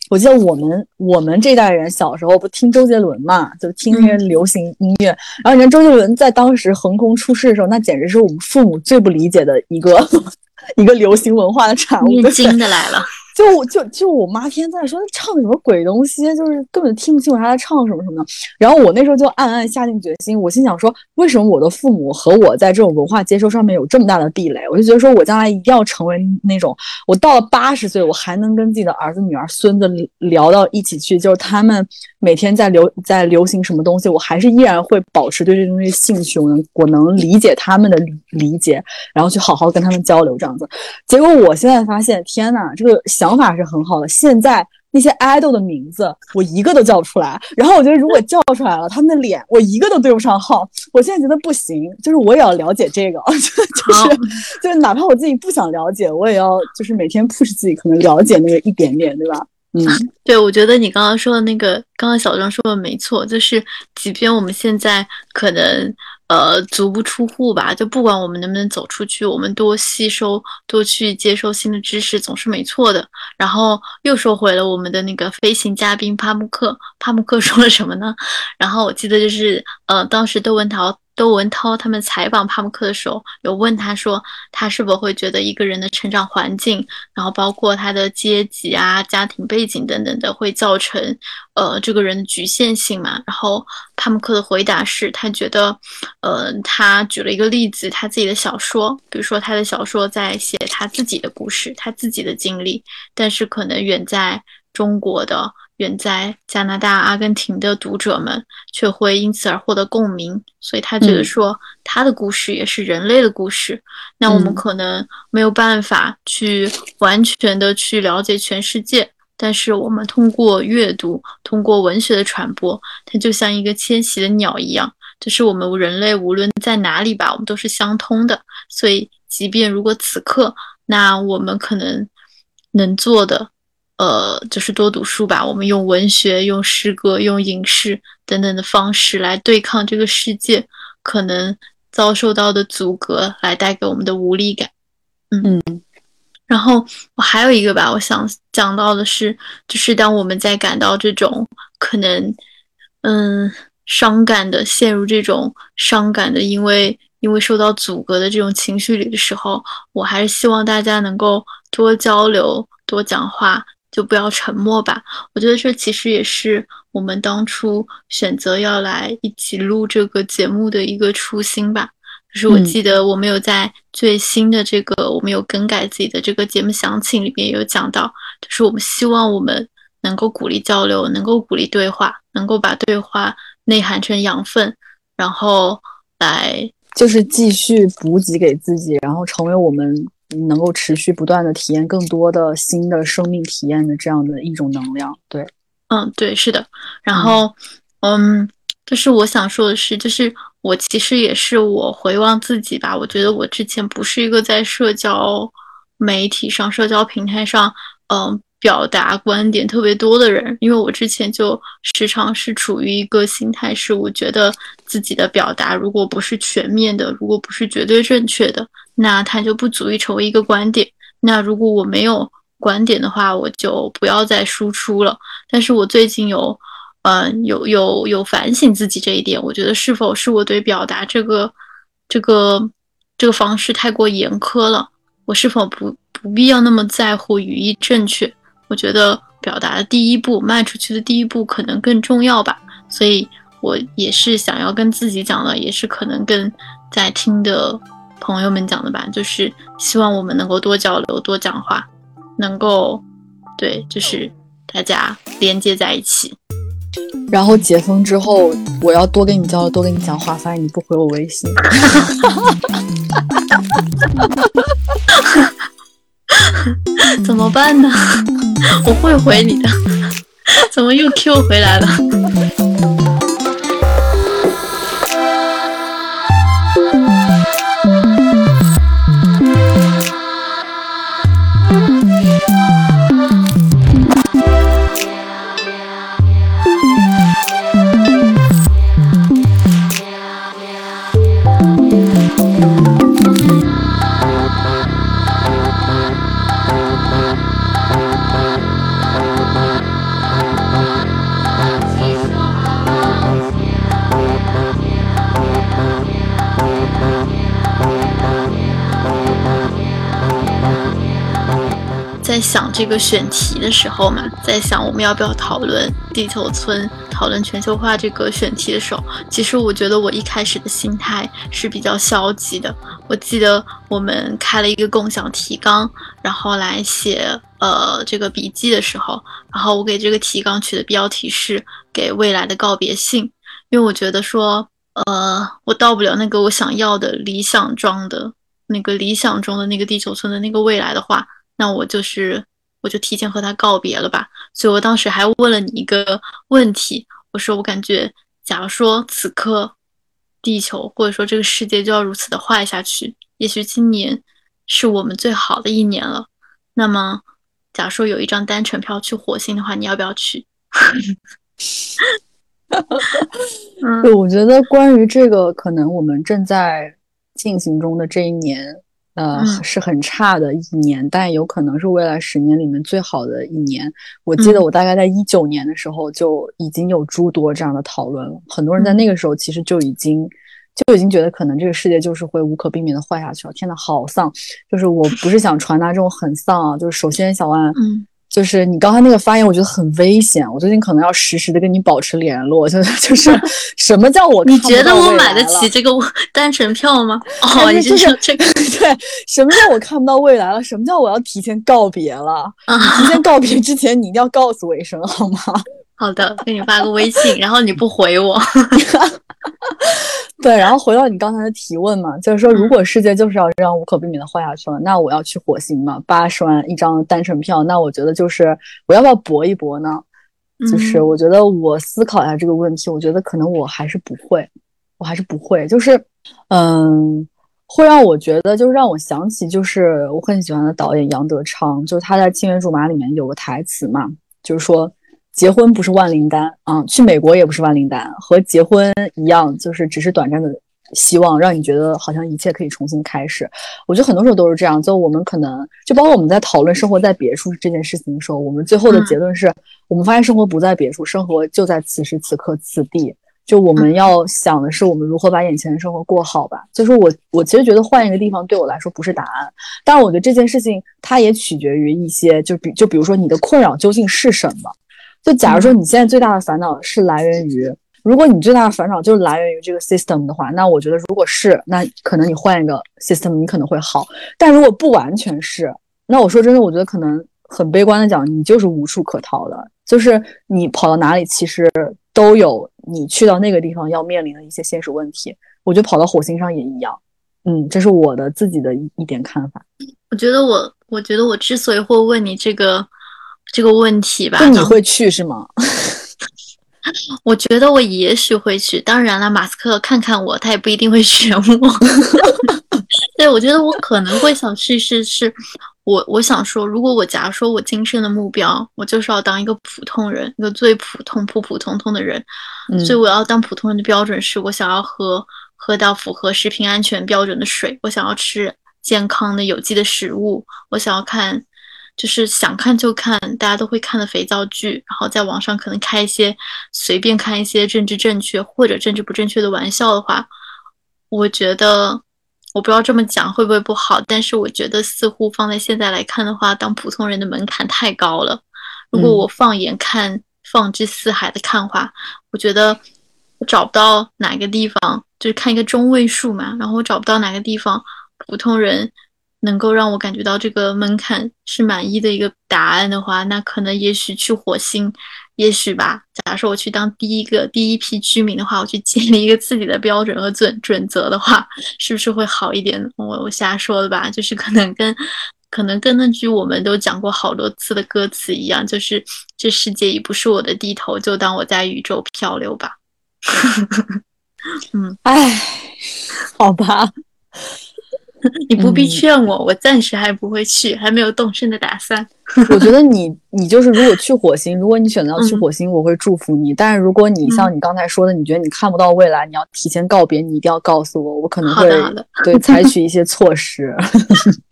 [SPEAKER 2] 我记得我们我们这代人小时候不听周杰伦嘛，就听那些流行音乐。然后你看周杰伦在当时横空出世的时候，那简直是我们父母最不理解的一个 一个流行文化的产物。
[SPEAKER 1] 你惊的来了。
[SPEAKER 2] 就就就我妈天天在说唱什么鬼东西，就是根本听不清楚她在唱什么什么的。然后我那时候就暗暗下定决心，我心想说，为什么我的父母和我在这种文化接收上面有这么大的壁垒？我就觉得说我将来一定要成为那种，我到了八十岁，我还能跟自己的儿子、女儿、孙子聊到一起去，就是他们每天在流在流行什么东西，我还是依然会保持对这东西兴趣，我能我能理解他们的理解，然后去好好跟他们交流这样子。结果我现在发现，天呐，这个想。想法是很好的。现在那些 idol 的名字，我一个都叫不出来。然后我觉得，如果叫出来了，他们的脸我一个都对不上号。我现在觉得不行，就是我也要了解这个，就是就是哪怕我自己不想了解，我也要就是每天 push 自己，可能了解那个一点点，对吧？嗯，
[SPEAKER 1] 对，我觉得你刚刚说的那个，刚刚小张说的没错，就是即便我们现在可能。呃，足不出户吧，就不管我们能不能走出去，我们多吸收、多去接受新的知识，总是没错的。然后又说回了我们的那个飞行嘉宾帕慕克，帕慕克说了什么呢？然后我记得就是，呃，当时窦文涛。窦文涛他们采访帕慕克的时候，有问他说，他是否会觉得一个人的成长环境，然后包括他的阶级啊、家庭背景等等的，会造成呃这个人的局限性嘛？然后帕慕克的回答是他觉得，呃，他举了一个例子，他自己的小说，比如说他的小说在写他自己的故事，他自己的经历，但是可能远在中国的。远在加拿大、阿根廷的读者们却会因此而获得共鸣，所以他觉得说他的故事也是人类的故事。那我们可能没有办法去完全的去了解全世界，但是我们通过阅读，通过文学的传播，它就像一个迁徙的鸟一样，就是我们人类无论在哪里吧，我们都是相通的。所以，即便如果此刻，那我们可能能做的。呃，就是多读书吧。我们用文学、用诗歌、用影视等等的方式来对抗这个世界可能遭受到的阻隔，来带给我们的无力感。嗯，嗯然后我还有一个吧，我想讲到的是，就是当我们在感到这种可能，嗯，伤感的陷入这种伤感的，因为因为受到阻隔的这种情绪里的时候，我还是希望大家能够多交流、多讲话。就不要沉默吧。我觉得这其实也是我们当初选择要来一起录这个节目的一个初心吧。就是我记得我们有在最新的这个，我们有更改自己的这个节目详情里面有讲到，就是我们希望我们能够鼓励交流，能够鼓励对话，能够把对话内涵成养分，然后来
[SPEAKER 2] 就是继续补给给自己，然后成为我们。能够持续不断的体验更多的新的生命体验的这样的一种能量，对，
[SPEAKER 1] 嗯，对，是的。然后，嗯，就是我想说的是，就是我其实也是我回望自己吧，我觉得我之前不是一个在社交媒体上、社交平台上，嗯。表达观点特别多的人，因为我之前就时常是处于一个心态，是我觉得自己的表达如果不是全面的，如果不是绝对正确的，那它就不足以成为一个观点。那如果我没有观点的话，我就不要再输出了。但是我最近有，嗯，有有有反省自己这一点，我觉得是否是我对表达这个这个这个方式太过严苛了？我是否不不必要那么在乎语义正确？我觉得表达的第一步，迈出去的第一步可能更重要吧，所以我也是想要跟自己讲的，也是可能跟在听的朋友们讲的吧，就是希望我们能够多交流、多讲话，能够对，就是大家连接在一起。
[SPEAKER 2] 然后解封之后，我要多跟你交流，多跟你讲话，发现你不回我微信。
[SPEAKER 1] 怎么办呢？我会回你的，怎么又 Q 回来了？Mm-hmm. 这个选题的时候嘛，在想我们要不要讨论地球村、讨论全球化这个选题的时候，其实我觉得我一开始的心态是比较消极的。我记得我们开了一个共享提纲，然后来写呃这个笔记的时候，然后我给这个提纲取的标题是“给未来的告别信”，因为我觉得说，呃，我到不了那个我想要的理想中的那个理想中的那个地球村的那个未来的话。那我就是，我就提前和他告别了吧。所以我当时还问了你一个问题，我说我感觉，假如说此刻地球或者说这个世界就要如此的坏下去，也许今年是我们最好的一年了。那么，假如说有一张单程票去火星的话，你要不要去？
[SPEAKER 2] 对，我觉得关于这个，可能我们正在进行中的这一年。呃，是很差的一年，但有可能是未来十年里面最好的一年。我记得我大概在一九年的时候就已经有诸多这样的讨论了，很多人在那个时候其实就已经就已经觉得可能这个世界就是会无可避免的坏下去了。天呐，好丧！就是我不是想传达这种很丧啊，就是首先小万，就是你刚才那个发言，我觉得很危险。我最近可能要实时的跟你保持联络。现在 就是什么叫我？
[SPEAKER 1] 你觉得我买得起这个单程票吗？哦，你
[SPEAKER 2] 就是
[SPEAKER 1] 这个
[SPEAKER 2] 对。什么叫我看不到未来了？什么叫我要提前告别了？提前告别之前，你一定要告诉我一声好吗？
[SPEAKER 1] 好的，给你发个微信，然后你不回我。
[SPEAKER 2] 对，然后回到你刚才的提问嘛，就是说，如果世界就是要这样无可避免的坏下去了，那我要去火星嘛？八十万一张单程票，那我觉得就是我要不要搏一搏呢？就是我觉得我思考一下这个问题，我觉得可能我还是不会，我还是不会。就是嗯，会让我觉得，就是让我想起，就是我很喜欢的导演杨德昌，就是他在《青梅竹马》里面有个台词嘛，就是说。结婚不是万灵丹啊，去美国也不是万灵丹，和结婚一样，就是只是短暂的希望，让你觉得好像一切可以重新开始。我觉得很多时候都是这样，就我们可能，就包括我们在讨论生活在别处这件事情的时候，我们最后的结论是我们发现生活不在别处，生活就在此时此刻此地。就我们要想的是，我们如何把眼前的生活过好吧。就是我，我其实觉得换一个地方对我来说不是答案，但是我觉得这件事情它也取决于一些，就比就比如说你的困扰究竟是什么。就假如说你现在最大的烦恼是来源于，如果你最大的烦恼就是来源于这个 system 的话，那我觉得如果是，那可能你换一个 system 你可能会好。但如果不完全是，那我说真的，我觉得可能很悲观的讲，你就是无处可逃的，就是你跑到哪里其实都有你去到那个地方要面临的一些现实问题。我觉得跑到火星上也一样。嗯，这是我的自己的一一点看法。
[SPEAKER 1] 我觉得我，我觉得我之所以会问你这个。这个问题吧，
[SPEAKER 2] 那你会去是吗？
[SPEAKER 1] 我觉得我也许会去。当然了，马斯克看看我，他也不一定会选我。对，我觉得我可能会想试试。是我我想说，如果我假如说我今生的目标，我就是要当一个普通人，一个最普通、普普通通的人。所以我要当普通人的标准是我想要喝喝到符合食品安全标准的水，我想要吃健康的有机的食物，我想要看。就是想看就看，大家都会看的肥皂剧，然后在网上可能开一些随便看一些政治正确或者政治不正确的玩笑的话，我觉得我不知道这么讲会不会不好，但是我觉得似乎放在现在来看的话，当普通人的门槛太高了。如果我放眼看放之四海的看话，我觉得我找不到哪个地方，就是看一个中位数嘛，然后我找不到哪个地方普通人。能够让我感觉到这个门槛是满意的一个答案的话，那可能也许去火星，也许吧。假如说我去当第一个第一批居民的话，我去建立一个自己的标准和准准则的话，是不是会好一点？我我瞎说的吧，就是可能跟可能跟那句我们都讲过好多次的歌词一样，就是这世界已不是我的地头，就当我在宇宙漂流吧。
[SPEAKER 2] 嗯，哎，好吧。
[SPEAKER 1] 你不必劝我，我暂时还不会去，还没有动身的打算。
[SPEAKER 2] 我觉得你，你就是如果去火星，如果你选择要去火星，我会祝福你。但是如果你像你刚才说的，你觉得你看不到未来，你要提前告别，你一定要告诉我，我可能会对采取一些措施。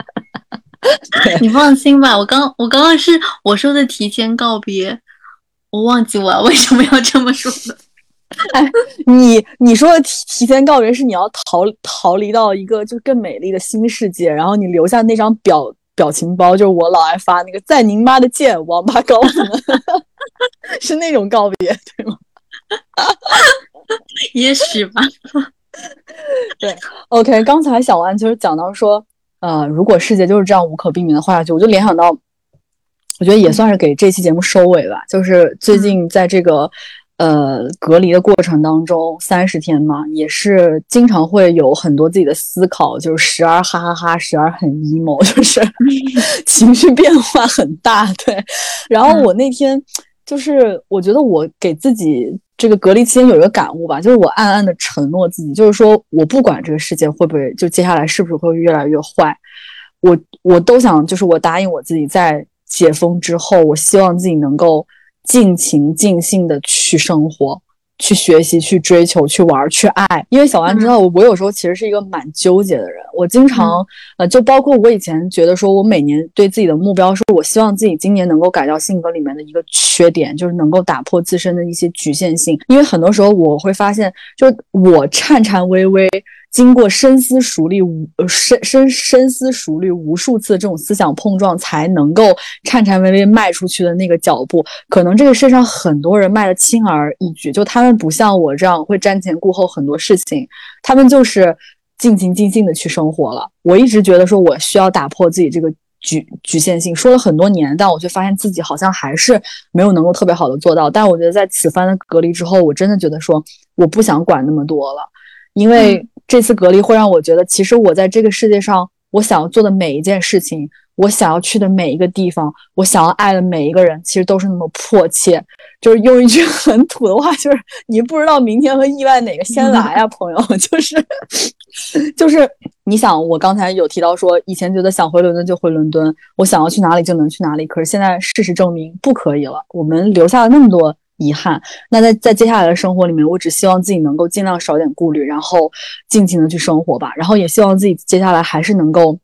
[SPEAKER 1] 你放心吧，我刚我刚刚是我说的提前告别，我忘记我为什么要这么说了。
[SPEAKER 2] 哎，你你说的提提前告别是你要逃逃离到一个就更美丽的新世界，然后你留下那张表表情包，就是我老爱发那个在您妈的贱，王八羔子，是那种告别对吗？
[SPEAKER 1] 也许吧。
[SPEAKER 2] 对，OK，刚才小安其实讲到说，呃，如果世界就是这样无可避免的坏下去，我就联想到，我觉得也算是给这期节目收尾吧，就是最近在这个。呃，隔离的过程当中，三十天嘛，也是经常会有很多自己的思考，就是时而哈哈哈，时而很 emo，就是 情绪变化很大。对，然后我那天就是，我觉得我给自己这个隔离期间有一个感悟吧，就是我暗暗的承诺自己，就是说我不管这个世界会不会就接下来是不是会越来越坏，我我都想，就是我答应我自己，在解封之后，我希望自己能够。尽情尽兴的去生活，去学习，去追求，去玩，去爱。因为小安知道我，我有时候其实是一个蛮纠结的人。我经常，呃，就包括我以前觉得说，我每年对自己的目标是，我希望自己今年能够改掉性格里面的一个缺点，就是能够打破自身的一些局限性。因为很多时候我会发现，就我颤颤巍巍。经过深思熟虑无呃深深深思熟虑无数次这种思想碰撞，才能够颤颤巍巍迈出去的那个脚步，可能这个世上很多人迈的轻而易举，就他们不像我这样会瞻前顾后很多事情，他们就是尽情尽兴的去生活了。我一直觉得说我需要打破自己这个。局局限性说了很多年，但我却发现自己好像还是没有能够特别好的做到。但我觉得在此番的隔离之后，我真的觉得说我不想管那么多了，因为这次隔离会让我觉得，其实我在这个世界上，我想要做的每一件事情，我想要去的每一个地方，我想要爱的每一个人，其实都是那么迫切。就是用一句 很土的话，就是你不知道明天和意外哪个先来呀，朋友，就是。就是你想，我刚才有提到说，以前觉得想回伦敦就回伦敦，我想要去哪里就能去哪里。可是现在事实证明不可以了，我们留下了那么多遗憾。那在在接下来的生活里面，我只希望自己能够尽量少点顾虑，然后尽情的去生活吧。然后也希望自己接下来还是能够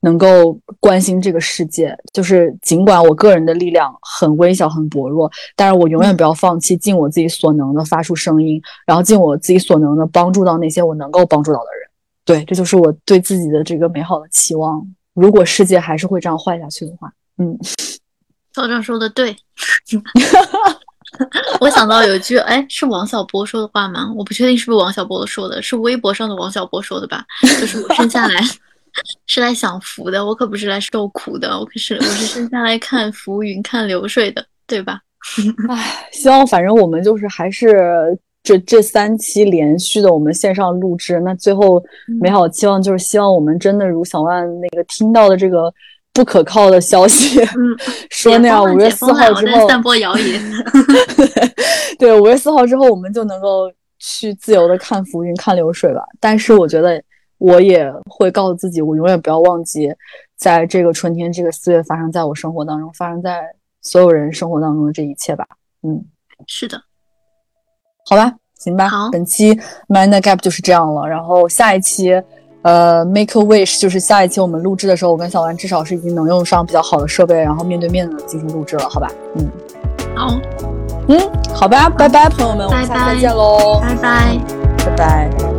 [SPEAKER 2] 能够关心这个世界。就是尽管我个人的力量很微小很薄弱，但是我永远不要放弃，尽我自己所能的发出声音，然后尽我自己所能的帮助到那些我能够帮助到的人。对，这就是我对自己的这个美好的期望。如果世界还是会这样坏下去的话，嗯，
[SPEAKER 1] 校长说的对。我想到有一句，哎，是王小波说的话吗？我不确定是不是王小波说的，是微博上的王小波说的吧？就是我生下来 是来享福的，我可不是来受苦的，我可是我是生下来看浮云看流水的，对吧？
[SPEAKER 2] 唉，希望反正我们就是还是。这这三期连续的我们线上录制，那最后美好期望就是希望我们真的如小万那个听到的这个不可靠的消息 说那样，五月四号之后
[SPEAKER 1] 散播谣言。
[SPEAKER 2] 对，五月四号之后我们就能够去自由的看浮云看流水吧。但是我觉得我也会告诉自己，我永远不要忘记，在这个春天这个四月发生在我生活当中，发生在所有人生活当中的这一切吧。嗯，
[SPEAKER 1] 是的。
[SPEAKER 2] 好吧，行吧。
[SPEAKER 1] 好，
[SPEAKER 2] 本期 Mind Gap 就是这样了。然后下一期，呃，Make a Wish 就是下一期我们录制的时候，我跟小丸至少是已经能用上比较好的设备，然后面对面的进行录制了，好吧？
[SPEAKER 1] 嗯，好，
[SPEAKER 2] 嗯，好吧，拜拜，朋友们，我们下次再见喽，
[SPEAKER 1] 拜拜，
[SPEAKER 2] 拜拜。